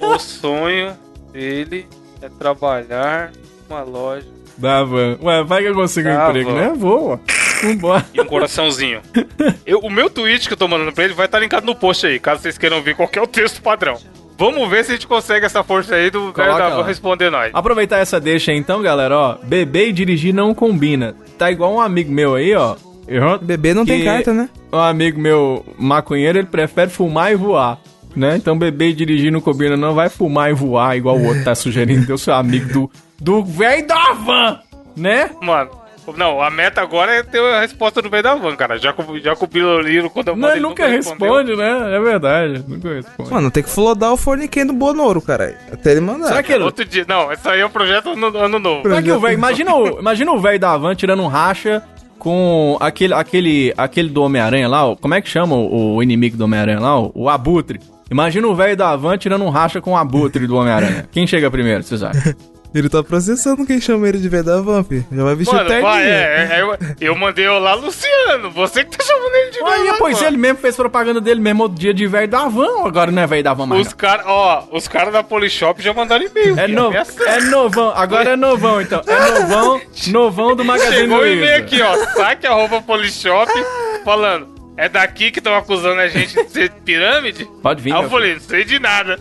O sonho dele é trabalhar numa loja Da van. Ué, vai que eu consigo um Da emprego, né? Vou. Vambora. e um coraçãozinho. Eu- o meu tweet que eu tô mandando pra ele vai estar linkado no post aí, caso vocês queiram ver qual que é o texto padrão. Vamos ver se a gente consegue essa força aí do velho Coloca da van responder nós. Aproveitar essa deixa aí, então, galera, ó. Beber e dirigir não combina. Tá igual um amigo meu aí, ó. Eu- Bebê não tem carta, né? Um amigo meu maconheiro, ele prefere fumar e voar. Né? Então beber e dirigir não combina, não. Vai fumar e voar, igual o outro tá sugerindo. Deu seu amigo do. Do velho da van! Né? Mano, não, a meta agora é ter a resposta do velho da van, cara. Já com, já com o Biloliro, quando eu Não, ele nunca respondeu. responde, né? É verdade, nunca responde. Mano, tem que flodar o forniquinho do Bonoro, caralho. Até ele mandar. Será que ele. Outro dia, não, isso aí é o projeto ano, ano novo. Será que o velho. Imagina o, imagina o velho da van tirando um racha com aquele, aquele, aquele do Homem-Aranha lá. o- Como é que chama o, o inimigo do Homem-Aranha lá? O, o Abutre. Imagina o velho da van tirando um racha com o Abutre do Homem-Aranha. Quem chega primeiro, vocês acham? Ele tá processando quem chama ele de velho da Vamp. Já vai vestir o Mano, terninho. vai, é, é, eu, eu mandei olá, Luciano. Você que tá chamando ele de velho Aí, da pois ele mesmo fez propaganda dele mesmo outro dia de velho da van. Agora não é velho da van mais. Os caras, ó, os caras da Polishop já mandaram e-mail. É, filho, no, ameaçando. é novão, agora é novão então. É novão, novão do Magazine Chegou o e-mail Luiza. aqui, ó, saque arroba Polishop, falando, é daqui que estão acusando a gente de ser pirâmide? Pode vir. Aí eu falei, não sei de nada.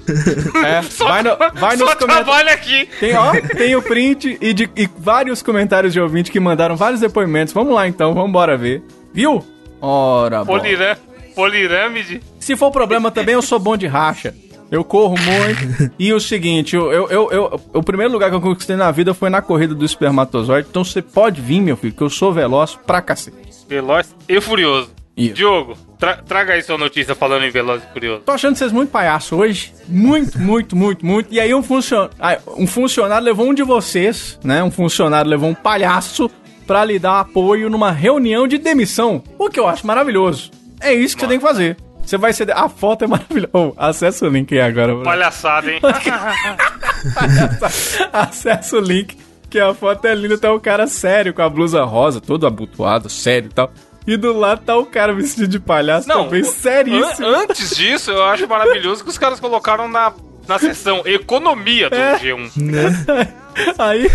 É, Só, vai, no, vai só trabalho aqui. Tem, ó, tem o print e, de, e vários comentários de ouvinte que mandaram vários depoimentos. Vamos lá então, vamos embora ver. Viu? Ora. Polirã, polirâmide. Se for problema também, eu sou bom de racha. Eu corro muito. e o seguinte, eu, eu, eu, eu- o primeiro lugar que eu conquistei na vida foi na corrida do espermatozoide. Então você pode vir, meu filho, que eu sou veloz pra cacete. Veloz e furioso. Isso. Diogo, tra- traga aí sua notícia falando em Veloz e Furioso. Tô achando vocês muito palhaço hoje. Muito, muito, muito, muito. E aí um, funcion... ah, um funcionário levou um de vocês, né? Um funcionário levou um palhaço pra lhe dar apoio numa reunião de demissão. O que eu acho maravilhoso. É isso que você tem que fazer. Você vai ser... A foto é maravilhosa. Oh, acessa o link aí agora. Palhaçada, hein? Acessa o link, que a foto é linda. Tá o cara sério, com a blusa rosa, todo abotoado, sério e tal. E do lado tá o cara vestido de palhaço também, o- seríssimo. an- antes disso, eu acho maravilhoso que os caras colocaram na, na seção Economia do É. G1. Né? Aí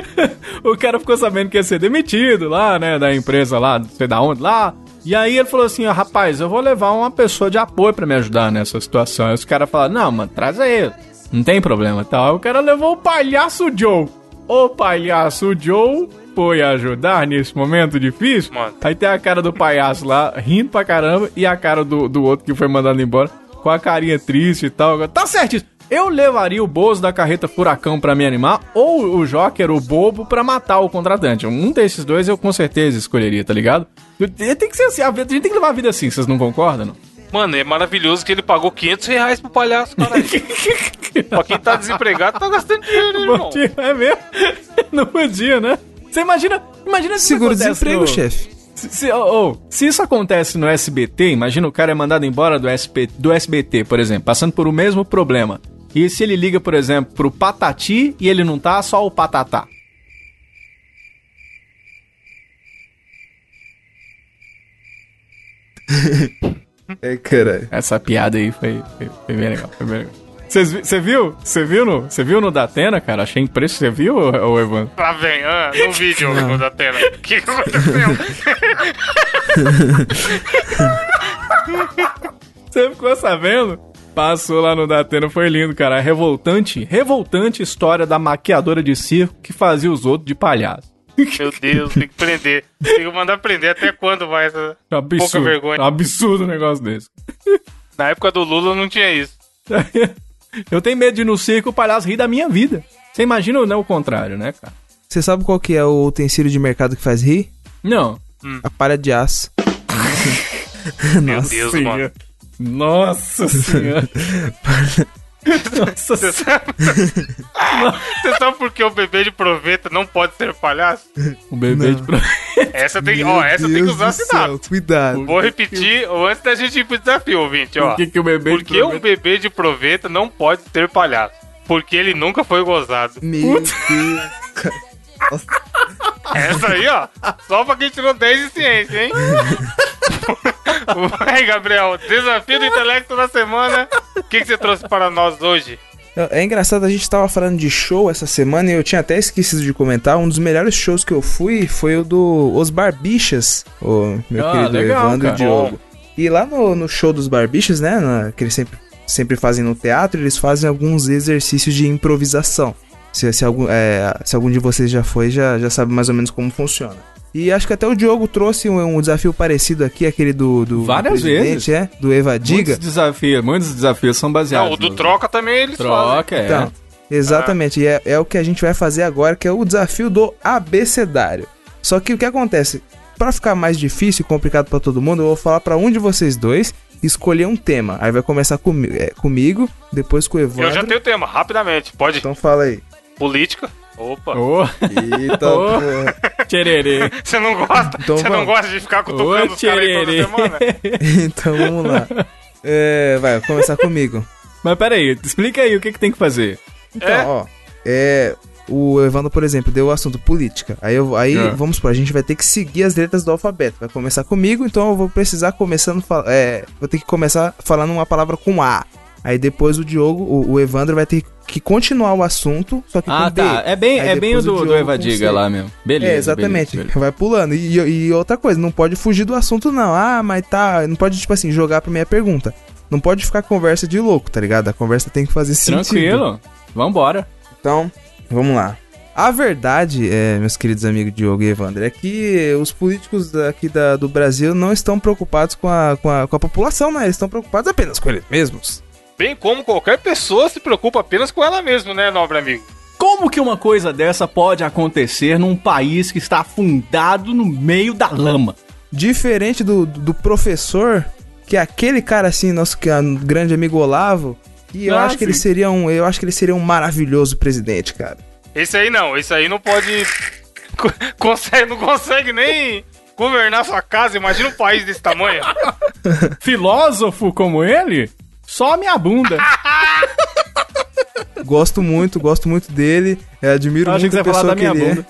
o cara ficou sabendo que ia ser demitido lá, né, da empresa lá, não sei da onde, lá. E aí ele falou assim, ó, rapaz, eu vou levar uma pessoa de apoio pra me ajudar nessa situação. Aí os caras falaram, não, mano, traz aí, não tem problema, tal. Aí o cara levou o palhaço Joe. O palhaço Joe foi ajudar nesse momento difícil. Mano. Aí tem a cara do palhaço lá, rindo pra caramba, e a cara do, do outro que foi mandado embora, com a carinha triste e tal. Tá certíssimo. Eu levaria o Bozo da carreta Furacão pra me animar, ou o Joker, o Bobo, pra matar o contratante. Um desses dois eu com certeza escolheria, tá ligado? Tem que ser assim, a gente tem que levar a vida assim, vocês não concordam, não? Mano, é maravilhoso que ele pagou 500 reais pro palhaço, caralho. pra quem tá desempregado, tá gastando dinheiro, hein, irmão. É mesmo? Não podia, né? Você imagina, imagina se Seguro-desemprego, no- chefe. Se, se- oh, oh, se isso acontece no SBT, imagina o cara é mandado embora do, SP, do SBT, por exemplo, passando por o mesmo problema. E se ele liga, por exemplo, pro Patati e ele não tá, só o Patatá. É, caralho. Essa piada aí foi, foi, foi bem legal, foi bem legal. Você viu? Você viu no, você viu no Datena, cara? Achei impressionante. Você viu, Evandro? Lá vem, ah, no vídeo no da tela. O que que aconteceu? Você ficou sabendo? Passou lá no Datena, foi lindo, cara. A revoltante, revoltante história da maquiadora de circo que fazia os outros de palhaço. Meu Deus, tem que prender. Tem que mandar prender. Até quando vai essa Absurdo. pouca vergonha? Absurdo um negócio desse. Na época do Lula não tinha isso. Eu tenho medo de ir no circo o palhaço rir da minha vida. Você imagina ou não o contrário, né, cara? Você sabe qual que é o utensílio de mercado que faz rir? Não. A palha de aço. Meu Nossa. Deus, Senhora. mano. Nossa senhora. Nossa Você sabe... Você sabe por que o bebê de proveta não pode ser palhaço? O bebê Não. de pro... Essa tem, Meu ó, essa tem que usar sinapse. Cuidado. Vou repetir ou antes da gente ir pro desafio, ouvinte, ó. Por que, que o bebê Por de um proveta- bebê de proveta não pode ser palhaço? Porque ele nunca foi gozado. Meu Deus. Essa aí, ó. Só pra quem tirou 10 de ciência, hein? Vai, Gabriel. Desafio do intelecto da semana. O que, que você trouxe para nós hoje? É engraçado, a gente tava falando de show essa semana e eu tinha até esquecido de comentar. Um dos melhores shows que eu fui foi o do Os Barbichas, o meu Ah, querido legal, Evandro cara. e Diogo. E lá no, no show dos Barbichas, né, na- que eles sempre, sempre fazem no teatro, eles fazem alguns exercícios de improvisação. Se, se, algum, é, se algum de vocês já foi, já, já sabe mais ou menos como funciona. E acho que até o Diogo trouxe um, um desafio parecido aqui, aquele do, do Várias do presidente, é, do Evadiga. Muitos desafios, muitos desafios são baseados. Não, o do no- troca também eles fazem. Troca, é. Então, exatamente. E é, é o que a gente vai fazer agora, que é o desafio do abecedário. Só que o que acontece? Pra ficar mais difícil e complicado pra todo mundo, eu vou falar pra um de vocês dois escolher um tema. Aí vai começar comi é, comigo, depois com o Evandro. Eu já tenho o tema, rapidamente. Pode. Então fala aí. Política. Opa. Ô, Eita, porra. tchererê. Você não gosta? Então você não gosta de ficar cutucando Ô, os caras aí toda tchererê. semana? então vamos lá. É, vai, começar comigo. Mas peraí, explica aí o que, que tem que fazer. Então, É? ó. É. O Evandro, por exemplo, deu o assunto política. Aí, eu, aí É. vamos supor, a gente vai ter que seguir as letras do alfabeto. Vai começar comigo, então eu vou precisar começando. É, vou ter que começar falando uma palavra com A. Aí depois o Diogo, o, o Evandro vai ter que continuar o assunto, só que Ah, com D. tá. É bem, Aí é bem o do, do Evadiga lá mesmo. Beleza. É, exatamente. beleza, beleza. Vai pulando. E, e outra coisa, não pode fugir do assunto, não. Ah, mas tá. Não pode, tipo assim, jogar pra minha pergunta. Não pode ficar conversa de louco, tá ligado? A conversa tem que fazer sentido. Tranquilo. Vambora. Então, vamos lá. A verdade, é, meus queridos amigos Diogo e Evandro, é que os políticos daqui da- do Brasil não estão preocupados com a, com, a, com a população, né? Eles estão preocupados apenas com eles mesmos. Bem como qualquer pessoa se preocupa apenas com ela mesma, né, nobre amigo? Como que uma coisa dessa pode acontecer num país que está afundado no meio da lama? Diferente do, do professor, que é aquele cara assim, nosso que é um grande amigo Olavo, e eu Ah, acho que ele sim. seria um, eu acho que ele seria um maravilhoso presidente, cara. Esse aí não, esse aí não pode. co- consegue, não consegue nem governar sua casa. Imagina um país desse tamanho. Filósofo como ele? Só minha bunda. Gosto muito, gosto muito dele, eu admiro Eu muito que a pessoa que ele bunda.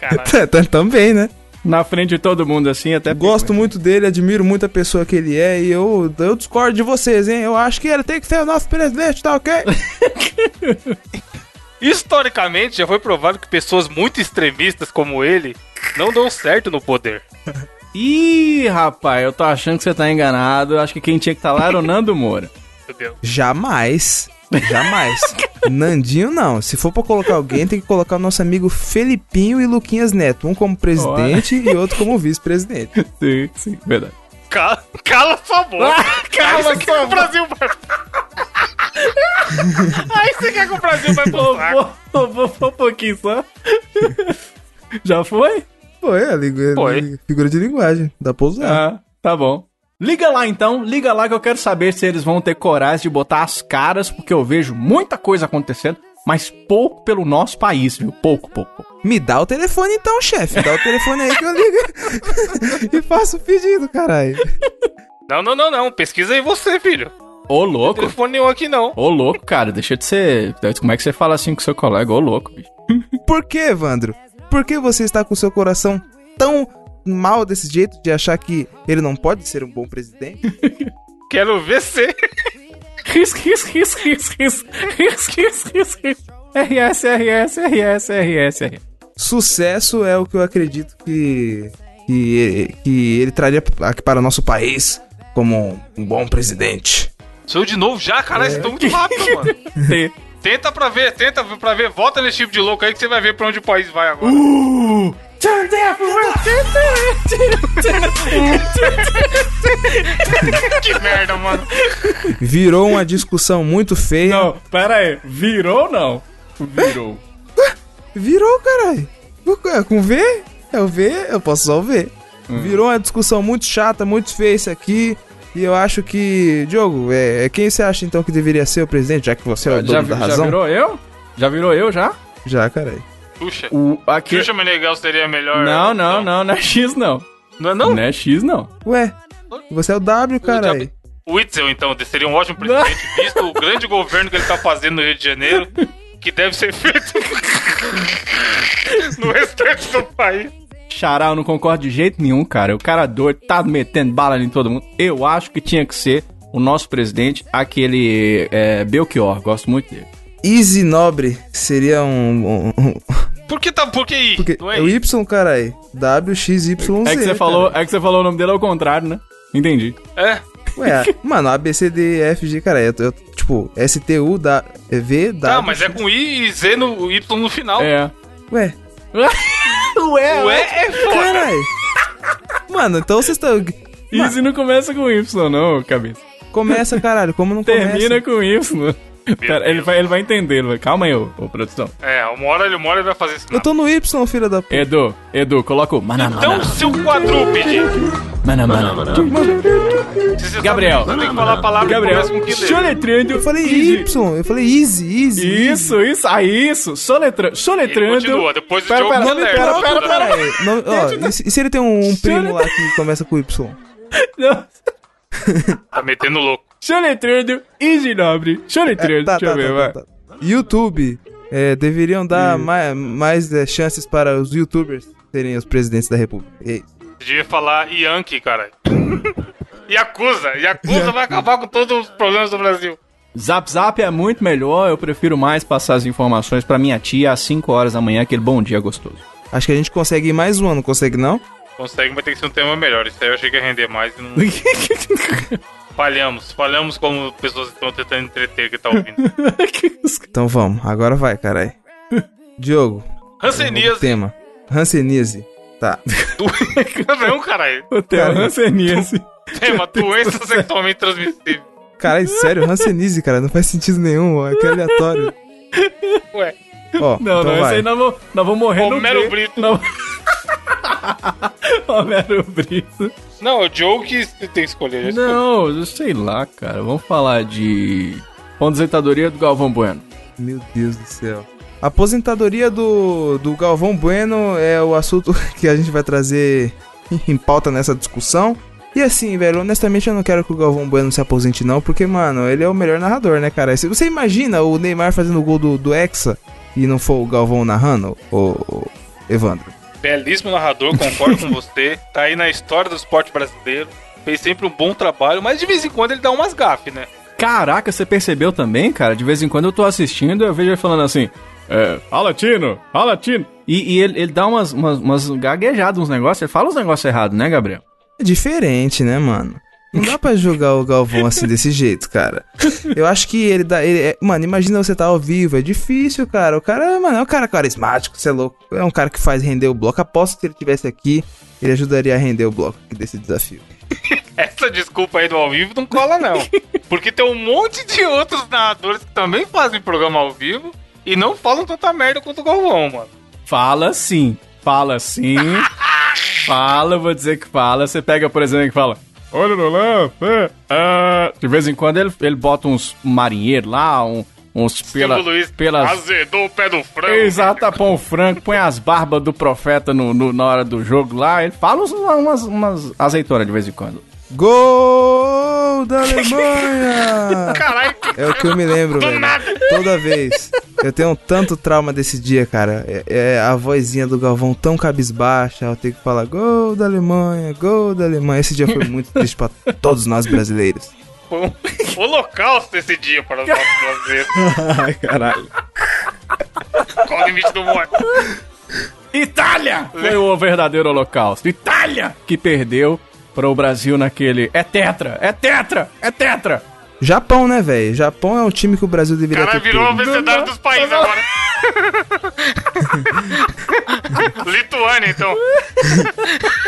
É. Também, né? Na frente de todo mundo assim, até Gosto muito dele, admiro muito a pessoa que ele é e eu, eu discordo de vocês, hein? Eu acho que ele tem que ser o nosso presidente, tá ok? Historicamente, já foi provado que pessoas muito extremistas como ele não dão certo no poder. Ih, rapaz, eu tô achando que você tá enganado. Eu acho que quem tinha que estar lá era o Nando Moura. Jamais. Jamais. Nandinho não. Se for pra colocar alguém, tem que colocar o nosso amigo Felipinho e Luquinhas Neto. Um como presidente e outro como vice-presidente. Sim, sim, verdade. Cala, cala sua boca. Ah, cala Aí sua que o Brasil vai. Aí você quer que o Brasil vai pro saco. Vou, vou, vou um pouquinho só. Já foi? A ligu- Foi. figura de linguagem. Dá pra usar. Ah, tá bom. Liga lá então, liga lá que eu quero saber se eles vão ter coragem de botar as caras, porque eu vejo muita coisa acontecendo, mas pouco pelo nosso país, viu? Pouco, pouco. pouco. Me dá o telefone então, chefe. Dá o telefone aí que eu ligo. e faço o pedido, caralho. Não, não, não, não. Pesquisa aí você, filho. Ô louco, Telefone nenhum aqui não. ô louco, cara, deixa de ser. Como é que você fala assim com seu colega? Ô louco, bicho. Por que, Evandro? Por que você está com seu coração tão mal desse jeito de achar que ele não pode ser um bom presidente? Quero ver você. Ris, ris, ris, ris, ris, ris, ris, ris, ris. RS, RS, RS, RS, RS. Sucesso é o que eu acredito que, que, que ele traria aqui para o nosso país como um bom presidente. Sou eu de novo já, caralho. Vocês estão muito rápido, mano. Tenta pra ver, tenta pra ver. Volta nesse tipo de louco aí que você vai ver pra onde o país vai agora. Uh! Turn down Que merda, mano. Virou uma discussão muito feia. Não, pera aí. Virou ou não? Virou. Virou, caralho. É Com V? É o V? Eu posso só o V. Hum. Virou uma discussão muito chata, muito feia isso aqui. E eu acho que. Diogo, é, quem você acha então que deveria ser o presidente, já que você é o Já, dono da já razão? virou eu? Já virou eu, já? Já, caralho. Puxa. O, aqui... Xuxa Meneghel seria melhor. Não, não, não, não é X, não. Não é não? Não é X, não. Ué, você é o W, caralho. O Witzel, então, seria um ótimo presidente, visto o grande governo que ele tá fazendo no Rio de Janeiro, que deve ser feito no restante do país. Xará, eu não concordo de jeito nenhum, cara. O cara doido, tá metendo bala em todo mundo. Eu acho que tinha que ser o nosso presidente, aquele é, Belchior. Gosto muito dele. Easy Nobre seria um. um- um- Por que tá. Por que I? porque Não é é o? Y, caralho. W, X, Y, Z. É que você falou, é que você falou o nome dele ao contrário, né? Entendi. É. Ué, mano, A, B, C, D, E, F, G, cara. Eu, eu, tipo, S, T, U, da, V, W. Tá, mas é com I e Z no Y no final. É. Ué, Ué, Ué, é foda. caralho. Mano, então vocês estão. Easy não começa com Y, não, cabeça. Começa, caralho. Como não Termina começa? com Y. Pera, ele, vai, ele vai entender. ele vai- Calma aí, ô, ô, produção. É, uma hora ele, uma hora ele vai fazer isso. Eu tô no Y, filha da puta. Edu, Edu, coloca o mana, mana, Então, seu quadrúpede. mana, mana, mana. Se você tá Gabriel. pensando, tem que falar a palavra Gabriel, que soletrando. Eu falei easy. Y, eu falei easy, easy. easy. Isso, isso, ah, isso. Soletra, soletrando. Continua, depois o Pera, Diogo pera, pera, pera, pera. Não, ó, e, se, e se ele tem um, um primo lá que começa com Y? Não. Tá metendo louco. Soletrando, easy nobre. Soletrando, tá, deixa tá, eu ver, tá, vai. tá, tá. YouTube é, deveriam dar mais, mais é, chances para os youtubers serem os presidentes da república. É isso. Você devia falar Yankee, cara. Yakuza. Yakuza vai acabar com todos os problemas do Brasil. Zap Zap é muito melhor, eu prefiro mais passar as informações pra minha tia às 5 horas da manhã, aquele bom dia gostoso. Acho que a gente consegue ir mais um ano, consegue não? Consegue, mas tem que ser um tema melhor. Isso aí eu achei que ia render mais e não. falhamos. Falhamos como pessoas que estão tentando entreter que tá ouvindo. Então vamos, agora vai, carai. Diogo, Hanseníase. tema. Hanseníase. Tá. Não, caralho. o tema Cara, Hanseníase. Tema, doença sexualmente transmissível. Caralho, sério, Hanseníase, cara, não faz sentido nenhum, ó, que aleatório. Ué. Ó, Não, então não, esse vai. aí nós vamos, nós vamos morrer Homero no. Brito. Não. Homero Brito. Não, o Joe que tem que escolher. Não, eu sei lá, cara. Vamos falar de aposentadoria do Galvão Bueno. Meu Deus do céu. A aposentadoria do, do Galvão Bueno é o assunto que a gente vai trazer em pauta nessa discussão. E assim, velho, honestamente eu não quero que o Galvão Bueno se aposente não, porque, mano, ele é o melhor narrador, né, cara? Se você imagina o Neymar fazendo o gol do, do Hexa e não for o Galvão narrando, ô, ô, Evandro? Belíssimo narrador, concordo com você. Tá aí na história do esporte brasileiro. Fez sempre um bom trabalho, mas de vez em quando ele dá umas gafes, né? Caraca, você percebeu também, cara? De vez em quando eu tô assistindo eu vejo ele falando assim: é, fala Tino, fala Tino. E, e ele, ele dá umas, umas, umas gaguejadas, uns negócios, ele fala uns negócios errados, né, Gabriel? É diferente, né, mano? Não dá pra jogar o Galvão assim desse jeito, cara. Eu acho que ele dá. Ele é- mano, imagina você tá ao vivo, é difícil, cara. O cara, mano, é um cara carismático, você é louco. É um cara que faz render o bloco. Aposto que se ele tivesse aqui, ele ajudaria a render o bloco aqui desse desafio. Essa desculpa aí do ao vivo não cola, não. Porque tem um monte de outros narradores que também fazem programa ao vivo e não falam tanta merda quanto o Galvão, mano. Fala sim, fala sim. fala, vou dizer que fala. Você pega, por exemplo, que fala. Olha no lance, é, ah." De vez em quando ele, ele bota uns marinheiros lá, um- uns pela, Luiz pelas. azedou o pé do frango. Exato, põe o frango, põe as barbas do profeta no, no- na hora do jogo lá. Ele fala uns- umas, umas azeitonas de vez em quando. Gol da Alemanha! Caralho, É o que eu me lembro, Do velho. nada. Toda vez. Eu tenho tanto trauma desse dia, cara. É, é a vozinha do Galvão tão cabisbaixa. Eu tenho que falar gol da Alemanha, gol da Alemanha. Esse dia foi muito triste pra todos nós brasileiros. foi um holocausto esse dia para os nossos brasileiros. Ai, caralho. Qual o limite do humor? Itália! Foi o verdadeiro holocausto. Itália! Que perdeu para o Brasil naquele. É tetra! É tetra! É tetra! Japão, né, velho? Japão é um time que o Brasil deveria Cara, ter virou o vencedor dos países agora. Lituânia, então.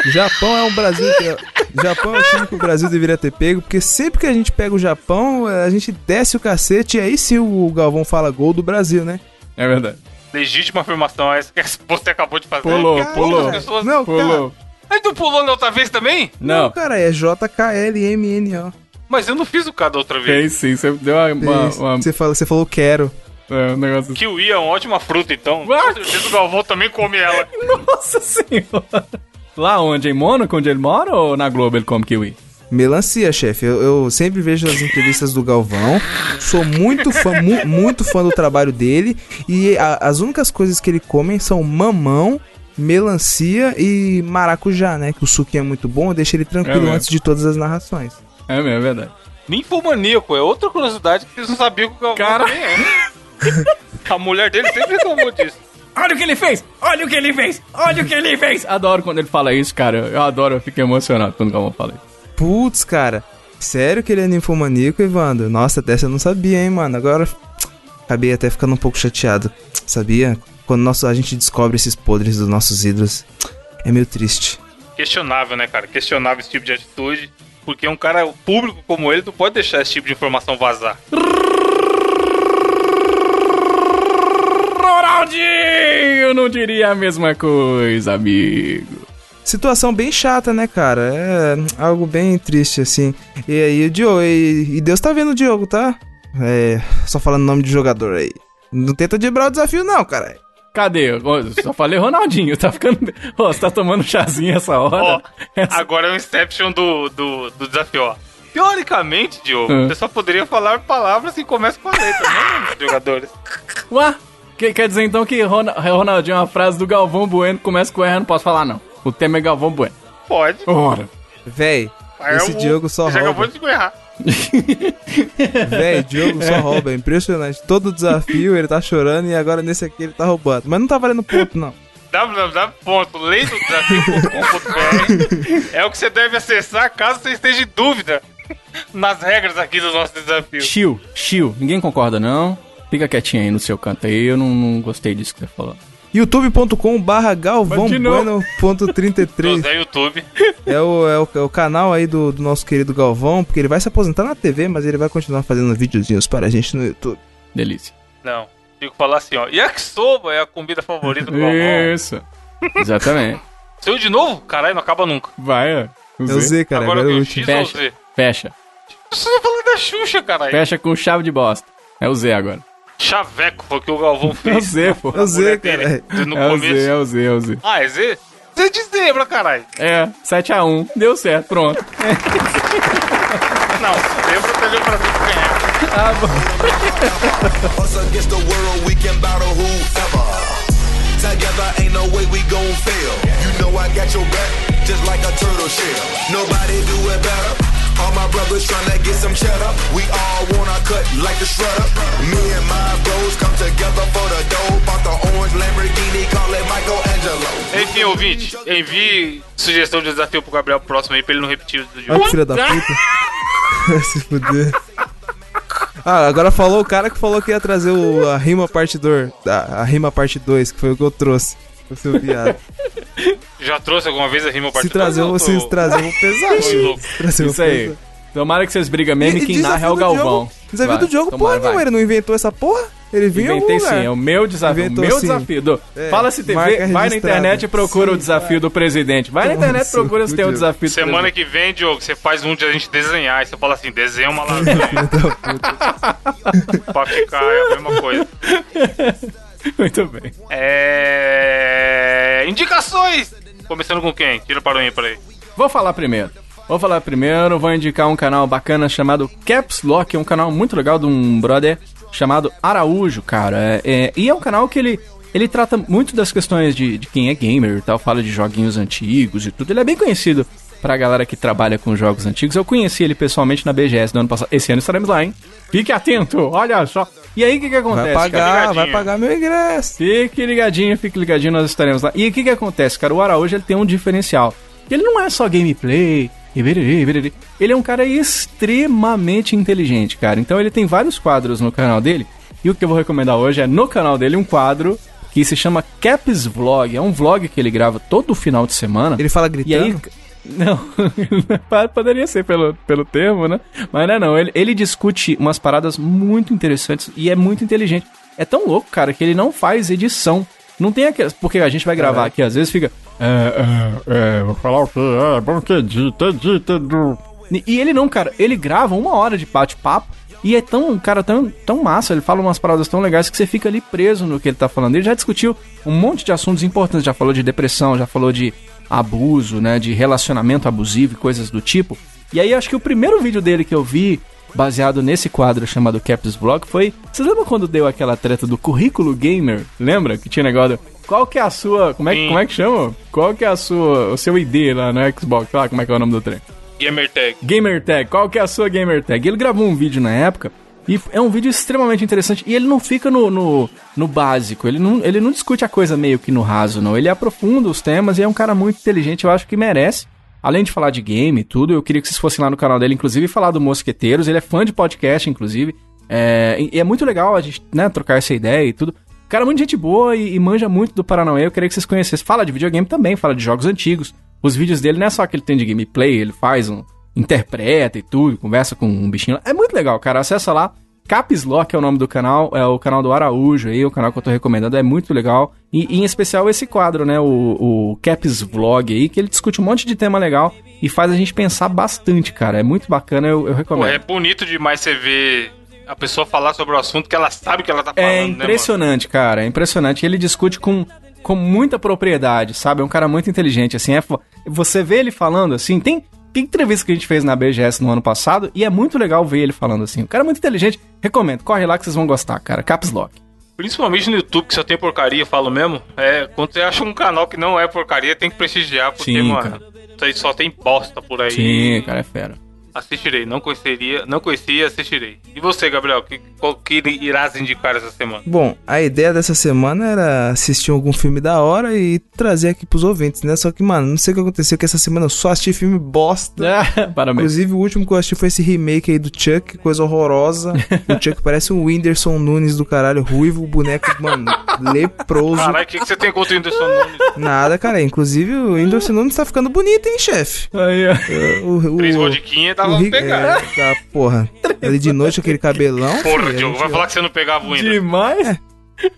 Japão é um Brasil que... Japão é um time que o Brasil deveria ter pego, porque sempre que a gente pega o Japão, a gente desce o cacete e aí sim o Galvão fala gol do Brasil, né? É verdade. Legítima afirmação essa que você acabou de fazer. Pulou, Cara, pulou. as pessoas- Não, Pulou. Mas tu pulou na outra vez também? Não. cara, é J-K-L-M-N-O. Mas eu não fiz o K da outra vez. Fez sim, você deu uma. uma, uma- Você, fala, você falou quero. é, um negócio assim. Kiwi é uma ótima fruta, então. Ah! Com certeza o Galvão também come ela. Nossa senhora! Lá onde? Em Mônaco, onde ele mora, ou na Globo ele come kiwi? Melancia, chefe. Eu, eu sempre vejo as entrevistas do Galvão. Sou muito fã, mu- muito fã do trabalho dele. E a- as únicas coisas que ele come são mamão, melancia e maracujá, né? Que o suquinho é muito bom, deixa ele tranquilo É antes de todas as narrações. É mesmo, é verdade. Ninfomaníaco é outra curiosidade que vocês não sabiam que o Galvão Cara. também é. A mulher dele sempre reclamou disso. Olha o que ele fez! Olha o que ele fez! Olha o que ele fez! Adoro quando ele fala isso, cara. Eu adoro, eu fico emocionado quando o Galvão fala isso. Putz, cara. Sério que ele é ninfomaníaco, Evandro? Nossa, dessa eu não sabia, hein, mano. Agora acabei até ficando um pouco chateado. Sabia? Quando nosso, a gente descobre esses podres dos nossos ídolos, é meio triste. Questionável, né, cara? Questionável esse tipo de atitude. Porque um cara público como ele não pode deixar esse tipo de informação vazar. Ronaldinho não diria a mesma coisa, amigo. Situação bem chata, né, cara? É algo bem triste, assim. E aí, o Diogo, e, e Deus tá vendo o Diogo, tá? É, só falando nome de jogador aí. Não tenta debrar o desafio, não, cara. Cadê? Só falei Ronaldinho, tá ficando. Ô, você tá tomando chazinho essa hora? Ó, Essa- agora é o Inception do, do, do desafio, ó. Teoricamente, Diogo, Hum. você só poderia falar palavras que começam com a letra, né, jogadores? Ué? Que, quer dizer então que Rona- Ronaldinho é uma frase do Galvão Bueno, começa com R, não posso falar não. O tema é Galvão Bueno. Pode. Ora. Véi, Aí Esse é o- Diogo só Já acabou de errar. Véi, Diogo só rouba, é impressionante. Todo desafio ele tá chorando e agora nesse aqui ele tá roubando. Mas não tá valendo ponto, não. www.leidodesafio.com.br é o que você deve acessar caso você esteja em dúvida nas regras aqui do nosso desafio. Chill, chill. Ninguém concorda, não? Fica quietinho aí no seu canto aí. Eu não, não gostei disso que você falou. youtube.com barra galvão Mas de novo. bueno ponto 33 José YouTube. é o, é, o, é o canal aí do, do nosso querido Galvão, porque ele vai se aposentar na TV, mas ele vai continuar fazendo videozinhos para a gente no YouTube. Delícia. Não. Fico falar assim, ó. Yakisoba é a comida favorita do Galvão. Isso. Exatamente. Saiu de novo? Caralho, não acaba nunca. Vai, ó. É o Z, cara, Agora agora é último. X ou Fecha. Z? Fecha. Você falar da Xuxa, caralho. Fecha com chave de bosta. É o Z agora. Chaveco foi o que o Galvão fez. É o Z, pô. É o Z, cara. dele No É o começo. Z, é o Z, é o Z. Ah, é Z? Z de zebra, caralho. É, 7x1. Deu certo, pronto. Não, zebra perdeu pra mim ganhar. Us against the world, we can battle whoever. Together, ain't no way we gon' fail. You know I got your back, just like a turtle shell. Nobody do it better. All my brothers tryna get some cheddar. We all wanna cut like the shredder. Me and my bros come together for the dough. Bought the orange Lamborghini, call it Michelangelo. Enfim, ouvinte, envie sugestão de desafio pro Gabriel próximo aí pra ele não repetir o jogo. que filha da puta. Vai se fuder. Ah, agora falou o cara que falou que ia trazer o, a rima parte 2. A, a rima parte 2, que foi o que eu trouxe. O seu viado. Já trouxe alguma vez a rima Se trazer, ou se tô- trazer. Se trazer, eu vou Isso aí. pesar. Tomara que vocês brigam mesmo e quem narra é o Galvão. Desafio Vai, do Diogo, tomara, porra, vai. não, ele não inventou essa porra? Ele vinha algum Inventei sim, é o meu desafio. Inventou meu sim. desafio. Do- É, Fala se TV, vai na internet e procura Sim, o desafio do presidente. Vai na internet e procura se tem o Diogo. desafio do Semana presidente. que vem, Diogo, você faz um de a gente desenhar. E você fala assim, desenha uma lasanha. pra ficar é a mesma coisa. Muito bem. É... Indicações! Começando com quem? Tira para o ímpar aí. Vou falar primeiro. Vou falar primeiro, vou indicar um canal bacana chamado Caps Lock, é um canal muito legal de um brother chamado Araújo, cara. É, é- e é um canal que ele, ele trata muito das questões de, de quem é gamer e tal, fala de joguinhos antigos e tudo. Ele é bem conhecido pra galera que trabalha com jogos antigos. Eu conheci ele pessoalmente na BGS do ano passado. Esse ano estaremos lá, hein? Fique atento, olha só. E aí, o que que acontece? Vai cara? pagar, vai pagar meu ingresso. Fique ligadinho, fique ligadinho, nós estaremos lá. E o que que acontece, cara? O Araújo ele tem um diferencial. Ele não é só gameplay, e ele é um cara extremamente inteligente, cara. Então ele tem vários quadros no canal dele. E o que eu vou recomendar hoje é no canal dele um quadro que se chama Caps Vlog. É um vlog que ele grava todo final de semana. Ele fala E gritando. aí. Não, poderia ser pelo, pelo termo, né? Mas não é não. Ele, ele discute umas paradas muito interessantes e é muito inteligente. É tão louco, cara, que ele não faz edição. Não tem aquelas. Porque a gente vai gravar aqui, às vezes fica. É, é, é, vou falar o quê? É, bom que edita, edita. do-" E e ele não, cara, ele grava uma hora de bate-papo. E é tão, cara, tão, tão massa, ele fala umas paradas tão legais que você fica ali preso no que ele tá falando. Ele já discutiu um monte de assuntos importantes, já falou de depressão, já falou de abuso, né, de relacionamento abusivo e coisas do tipo. E aí acho que o primeiro vídeo dele que eu vi, baseado nesse quadro chamado Caps Vlog, foi... Você lembra quando deu aquela treta do currículo gamer? Lembra? Que tinha negócio... Qual que é a sua... Como é, que- Sim. como é que chama? Qual que é a sua... O seu ID lá no Xbox? Lá, como é que é o nome do trem? Gamer Tag. Gamer Tag, qual que é a sua Gamer Tag? Ele gravou um vídeo na época e é um vídeo extremamente interessante. E ele não fica no, no, no básico, ele não, ele não discute a coisa meio que no raso, não. Ele aprofunda os temas e é um cara muito inteligente, eu acho que merece. Além de falar de game e tudo, eu queria que vocês fossem lá no canal dele, inclusive, falar do Mosqueteiros. Ele é fã de podcast, inclusive. É, e é muito legal a gente né, trocar essa ideia e tudo. Cara, muito gente boa e, e manja muito do Paranauê. Eu queria que vocês conhecessem. Fala de videogame também, fala de jogos antigos. Os vídeos dele não é só que ele tem de gameplay, ele faz um. Interpreta e tudo, conversa com um bichinho lá. É muito legal, cara. Acessa lá. Caps Lock é o nome do canal, é o canal do Araújo aí, o canal que eu tô recomendando, é muito legal. E, e em especial esse quadro, né, o, o Caps Vlog aí, que ele discute um monte de tema legal e faz a gente pensar bastante, cara. É muito bacana, eu, eu Pô, recomendo. é bonito demais você ver a pessoa falar sobre o assunto que ela sabe que ela tá falando, É né, mano? impressionante, cara. É impressionante. Ele discute com, com muita propriedade, sabe? É um cara muito inteligente, assim. É, você vê ele falando assim. Tem, tem entrevista que a gente fez na BGS no ano passado e é muito legal ver ele falando assim. O cara é muito inteligente. Recomendo. Corre lá que vocês vão gostar, cara. Caps Lock. Principalmente no YouTube, que só tem porcaria, falo mesmo. É, quando você acha um canal que não é porcaria, tem que prestigiar, porque, Sim, mano, cara. só tem bosta por aí. Sim, cara, é fera. Assistirei, não conheceria, não conhecia, assistirei. E você, Gabriel, que, qual que irás indicar essa semana? Bom, a ideia dessa semana era assistir algum filme da hora e trazer aqui pros ouvintes, né? Só que, mano, não sei o que aconteceu, que essa semana eu só assisti filme bosta. Ah, Parabéns. Inclusive, o último que eu assisti foi esse remake aí do Chuck, coisa horrorosa. o Chuck parece um Whindersson Nunes do caralho, ruivo, boneco, mano, leproso. Caralho, o que, que você tem contra o Whindersson Nunes? Nada, cara. Inclusive, o Whindersson Nunes tá ficando bonito, hein, chefe? Aí, ó. O, o, Três o, vodquinha tava o Rick- pegando. é, tá, porra. Ali de noite, aquele cabelão. Porra, filho, a Diogo, vai falar que você não pegava o Whindersson. Demais?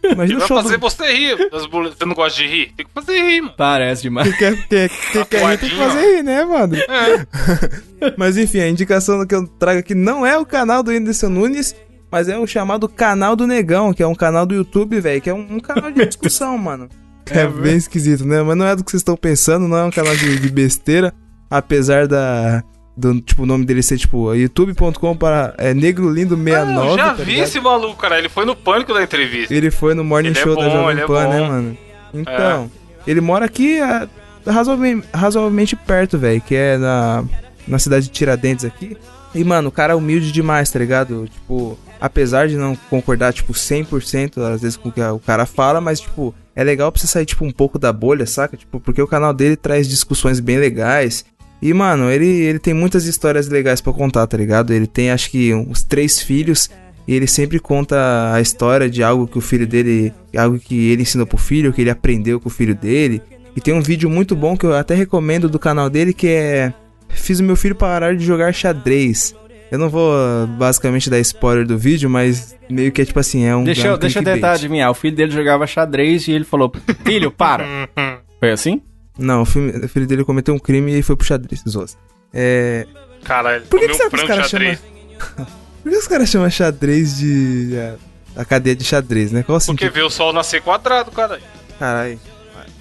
Imagina o Vai show fazer do... você rir. Você não gosta de rir? Tem que fazer rir, mano. Parece demais. Quem quer, quem quer rir tem que fazer rir, né, mano? É. Mas enfim, a indicação que eu trago aqui não é o canal do Whindersson Nunes, mas é o chamado Canal do Negão, que é um canal do YouTube, velho, que é um, um canal de discussão, mano. É bem esquisito, né? Mas não é do que vocês estão pensando, não é um canal de, de besteira, apesar da. Do, tipo, o nome dele ser, tipo, youtube.com para é, Negro Lindo 69. eu já tá vi ligado? esse maluco, cara. Ele foi no pânico da entrevista. Ele foi no Morning Ele é Show da bom, Jovem ele é Pan, né, mano? Então, ele mora aqui é, razoavelmente, razoavelmente perto, velho, que é na, na cidade de Tiradentes aqui. E, mano, o cara é humilde demais, tá ligado? Tipo, apesar de não concordar, tipo, 100% às vezes com o que o cara fala, mas, tipo, é legal pra você sair, tipo, um pouco da bolha, saca? Tipo, porque o canal dele traz discussões bem legais. E, mano, ele, ele tem muitas histórias legais pra contar, tá ligado? Ele tem, acho que, uns três filhos. E ele sempre conta a história de algo que o filho dele. Algo que ele ensinou pro filho, que ele aprendeu com o filho dele. E tem um vídeo muito bom que eu até recomendo do canal dele que é. Fiz o meu filho parar de jogar xadrez. Eu não vou basicamente dar spoiler do vídeo, mas meio que é tipo assim, é um. Deixa, é um eu, deixa eu tentar adivinhar. O filho dele jogava xadrez e ele falou: Filho, para. Foi assim? Não, o, filme- o filho dele cometeu um crime e foi pro xadrez, zoas. É. Caralho, Por que, que será que os caras chamam. xadrez. Por que os caras chamam xadrez de. é, a cadeia de xadrez, né? Qual o Porque vê o sol nascer quadrado, cara. Caralho.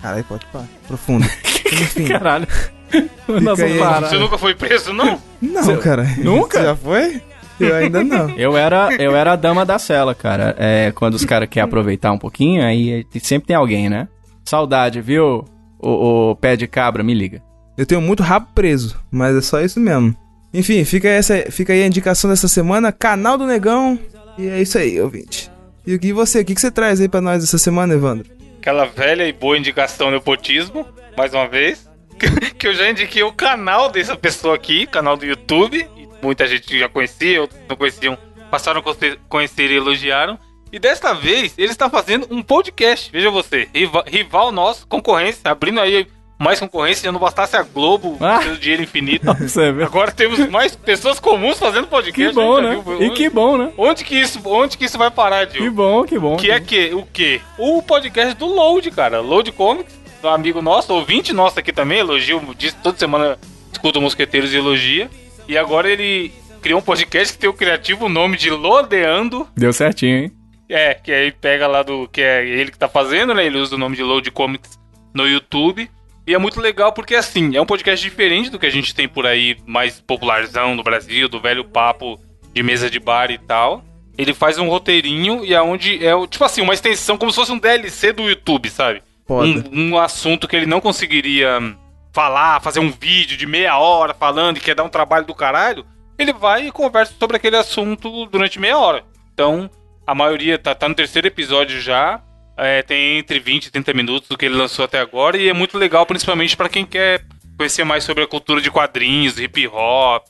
Caralho, pode parar. Profundo. Enfim. Caralho. Nós aí. Você nunca foi preso, não? Não, cara. Nunca? Você já foi? Eu ainda não. Eu era, eu era a dama da cela, cara. É, quando os caras querem aproveitar um pouquinho, aí sempre tem alguém, né? Saudade, viu? O, o pé de cabra, me liga. Eu tenho muito rabo preso, mas é só isso mesmo. Enfim, fica, essa, fica aí a indicação dessa semana, canal do Negão. E é isso aí, ouvinte. E o que você, o que, que você traz aí pra nós essa semana, Evandro? Aquela velha e boa indicação nepotismo, mais uma vez. Que eu já indiquei o canal dessa pessoa aqui, canal do YouTube. E muita gente já conhecia, outros não conheciam, passaram a conhe- conhecer e elogiaram. E desta vez ele está fazendo um podcast, veja você, rival, rival nosso, concorrência, abrindo aí mais concorrência, se não bastasse a Globo, Ah. seu dinheiro infinito. Você vê? Agora temos mais pessoas comuns fazendo podcast. Que bom, né? já viu. E que bom, né? Onde que isso, onde que isso vai parar, Diogo? Que bom, que bom. Que é que, o quê? O podcast do Load, cara. Load Comics, um amigo nosso, ouvinte nosso aqui também, elogio, diz, toda semana escuta Mosqueteiros e elogia. E agora ele criou um podcast que tem o criativo nome de Lodeando. Deu certinho, hein? É, que aí pega lá do. que é ele que tá fazendo, né? Ele usa o nome de Load Comics no YouTube. E é muito legal porque, assim, é um podcast diferente do que a gente tem por aí, mais popularzão no Brasil, do velho papo de mesa de bar e tal. Ele faz um roteirinho e aonde é, o- tipo assim, uma extensão, como se fosse um DLC do YouTube, sabe? Um, um assunto que ele não conseguiria falar, fazer um vídeo de meia hora falando e quer dar um trabalho do caralho. Ele vai e conversa sobre aquele assunto durante meia hora. Então, a maioria tá, tá no terceiro episódio já. É, tem entre 20 e 30 minutos do que ele lançou até agora. E é muito legal, principalmente pra quem quer conhecer mais sobre a cultura de quadrinhos, hip hop,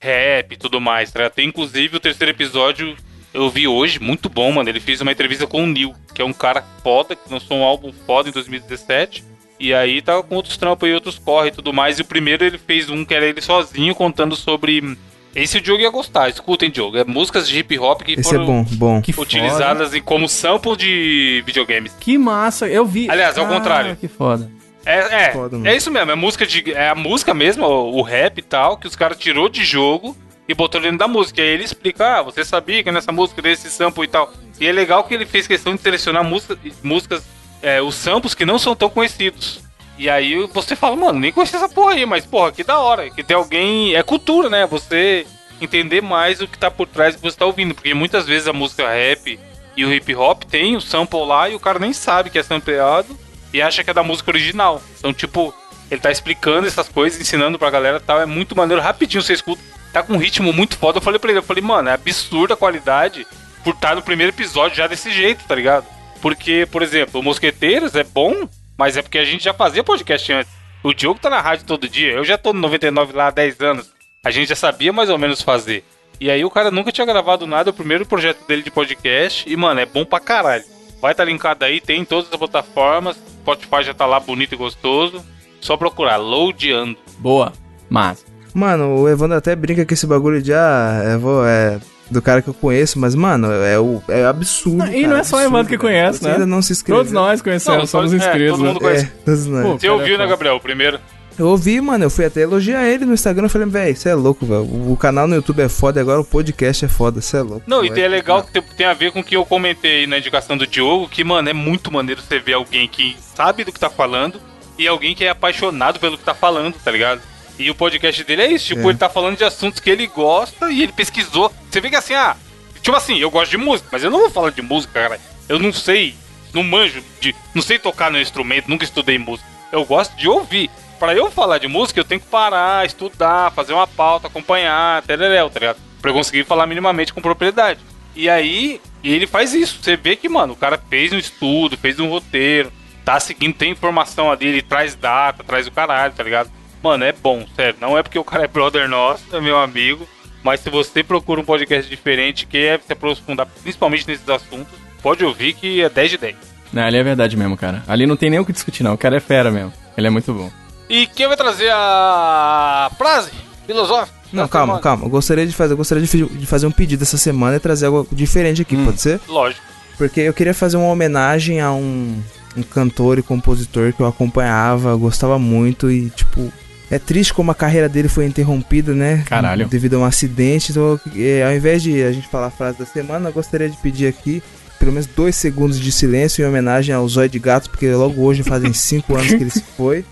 rap e tudo mais. Tá? Tem inclusive o terceiro episódio, eu vi hoje, muito bom, mano. Ele fez uma entrevista com o Neil, que é um cara foda, que lançou um álbum foda em 2017. E aí tá com outros trampos e outros corre e tudo mais. E o primeiro ele fez um que era ele sozinho contando sobre. Esse o Diogo ia gostar, escutem, Diogo. É músicas de hip hop que Esse foram é bom, bom. Que foda. utilizadas em- como sample de videogames. Que massa, eu vi. Aliás, ao contrário. Que foda. É, é, Foda, é isso mesmo, é música de. É a música mesmo, o, o rap e tal, que os caras tirou de jogo e botou dentro da música. E aí ele explica, ah, você sabia que nessa música desse sample e tal. E é legal que ele fez questão de selecionar música, músicas, é, os samples que não são tão conhecidos. E aí você fala, mano, nem conheci essa porra aí, mas porra, que da hora. Que tem alguém. É cultura, né? Você entender mais o que tá por trás do que você tá ouvindo. Porque muitas vezes a música rap e o hip hop tem o sample lá e o cara nem sabe que é sampleado e acha que é da música original. Então, tipo, Ele tá explicando essas coisas, ensinando pra galera tal. É muito maneiro, rapidinho você escuta. Tá com um ritmo muito foda. Eu falei pra ele, eu falei, mano, é absurda a qualidade por estar no primeiro episódio já desse jeito, tá ligado? Porque, por exemplo, o Mosqueteiros é bom, mas é porque a gente já fazia podcast antes. O Diogo tá na rádio todo dia, eu já tô no 99 lá há 10 anos. A gente já sabia mais ou menos fazer. E aí o cara nunca tinha gravado nada, é o primeiro projeto dele de podcast. E, mano, é bom pra caralho. Vai estar tá linkado aí, tem em todas as plataformas. Spotify já tá lá bonito e gostoso. Só procurar, loadando. Boa, mas. Mano, o Evandro até brinca com esse bagulho de, ah, eu vou, é, do cara que eu conheço, mas, mano, é, o, é absurdo. e não é só o Evandro que conhece, Você né? ainda não se inscreveu. Todos nós conhecemos, Não, somos é, inscritos. todo mundo né? conhece. É, todos nós. Pô, Você cara, ouviu, é né. Gabriel? O primeiro? Eu ouvi, mano, eu fui até elogiar ele no Instagram, eu falei, velho, você é louco, velho. O canal no YouTube é foda e agora o podcast é foda, você é louco. Não, e Vai tem- é legal que tem, tem a ver com o que eu comentei na indicação do Diogo, que, mano, é muito maneiro você ver alguém que sabe do que tá falando e alguém que é apaixonado pelo que tá falando, tá ligado? E o podcast dele é isso, tipo, É. ele tá falando de assuntos que ele gosta e ele pesquisou. Você vê que assim, ah, tipo assim, eu gosto de música, mas eu não vou falar de música, cara. Eu não sei, não manjo de. Não sei tocar no instrumento, nunca estudei música. Eu gosto de ouvir. Pra eu falar de música, eu tenho que parar, estudar, fazer uma pauta, acompanhar, tereréu, tá ligado? Pra eu conseguir falar minimamente com propriedade. E aí, ele faz isso. Você vê que, mano, o cara fez um estudo, fez um roteiro, tá seguindo, tem informação ali, ele traz data, traz o caralho, tá ligado? Mano, é bom, sério. Não é porque o cara é brother nosso, é meu amigo. Mas se você procura um podcast diferente, quer se aprofundar principalmente nesses assuntos, pode ouvir que é 10 de 10. Não, ali é verdade mesmo, cara. Ali não tem nem o que discutir, não. O cara é fera mesmo. Ele é muito bom. E quem vai trazer a frase filosófica? Não, calma, semana? calma. Eu gostaria de fazer, eu gostaria de, fazer um pedido essa semana e trazer algo diferente aqui, pode ser? Lógico. Porque eu queria fazer uma homenagem a um, um cantor e compositor que eu acompanhava, eu gostava muito e, tipo, é triste como a carreira dele foi interrompida, né? Caralho. Devido a um acidente. Então, é, ao invés de a gente falar a frase da semana, eu gostaria de pedir aqui pelo menos dois segundos de silêncio em homenagem ao Zóio de Gato, porque logo hoje fazem cinco anos que ele se foi.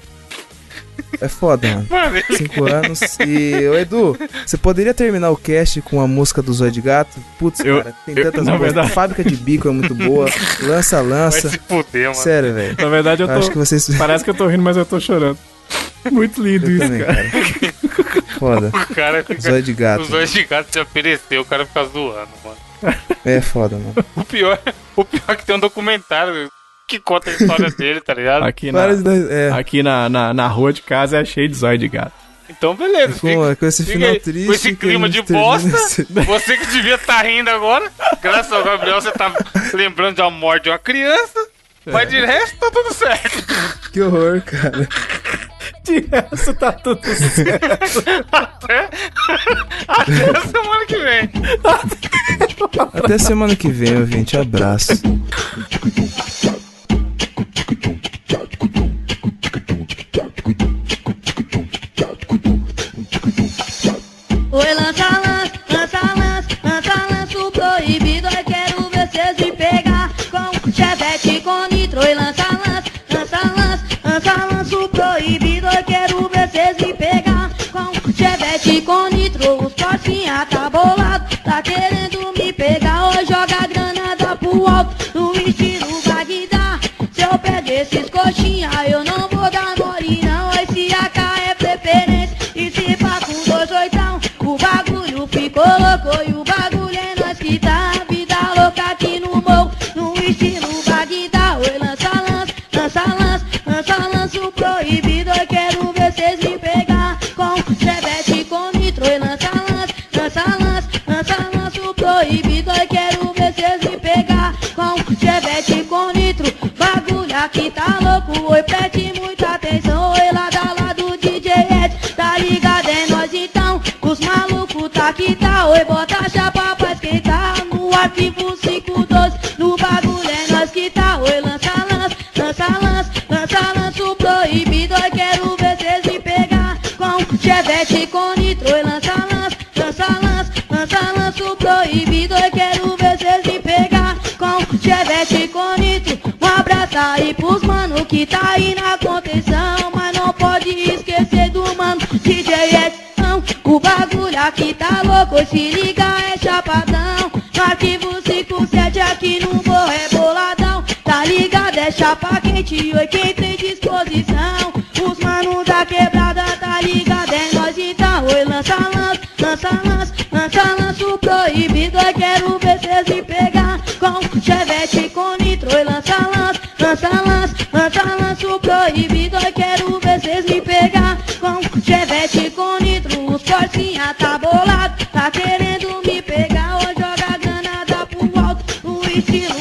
É foda, mano. Mano, Cinco anos. E, ô Edu, você poderia terminar o cast com a música do Zóio de Gato? Putz, Eu- cara, tem eu- tantas boas. verdade- Fábrica de Bico é muito boa. Lança, vai lança. se fuder, mano. Sério, velho. Na verdade, eu Eu acho que tô. vocês. Parece que eu tô rindo, mas eu tô chorando. Muito lindo Eu isso, também, cara. cara. Foda. O cara fica. Zóio de gato. Os dois de gato se ofereceu, o cara fica zoando, mano. É foda, mano. O pior, o pior é que tem um documentário que conta a história dele, tá ligado? Aqui, na, é, aqui na, na, na rua de casa é cheio de zóio de gato. Então, beleza. com, com esse fica final aí, triste. com esse clima de bosta, esse- você que devia estar rindo agora, graças ao Gabriel, você tá lembrando de uma morte de uma criança, mas de resto tá tudo certo. Que horror, cara. De resto, tá tudo certo. Até, até semana que vem. Até semana que vem, ouvinte. Abraço. Oi, lança, lança, lança, lança, lança, lança o proibido. Eu quero ver cês me pegar com chevette com nitro. Oi, lança, lança, lança, lança, lança, lança o proibido. Chevette com nitro. Os coxinha tá bolado, tá querendo me pegar. Ou joga granada pro alto, no estilo Bagdá. Se eu perder esses coxinha, eu não vou dar mole não. Esse AK é preferência, aqui tá louco, oi, preste muita atenção. Oi, lá da lá do DJ Ed, tá ligado? É nós então, os malucos tá que tá. Oi, bota a chapa pra esquentar no arquivo 512. No bagulho é nós que tá. Oi, lança, lança, lança, lança, lança, lança o proibido. Eu quero ver cês me pegar com chevette com nitro. Oi, lança, lança, lança, lança, lança, lança o proibido. Eu quero ver cês me pegar com chevette com nitro abraçar tá e pros mano que tá aí na contenção Mas não pode esquecer do mano DJ é não, o bagulho aqui tá louco Se liga é chapadão. Arquivo 57 aqui no morro é boladão. Tá ligado é chapa quente, oi quem tem disposição? Os manos da quebrada tá ligado é nós então. Oi lança lança, lança lança, lança lança o proibido Eu quero ver cês me pegar com chevette com nitro. E lança lança lança lança, lança lança o proibido, eu quero ver cês me pegar. Com chevette com nitro, os porcinha tá bolado, tá querendo me pegar, ou joga a granada pro alto, no estilo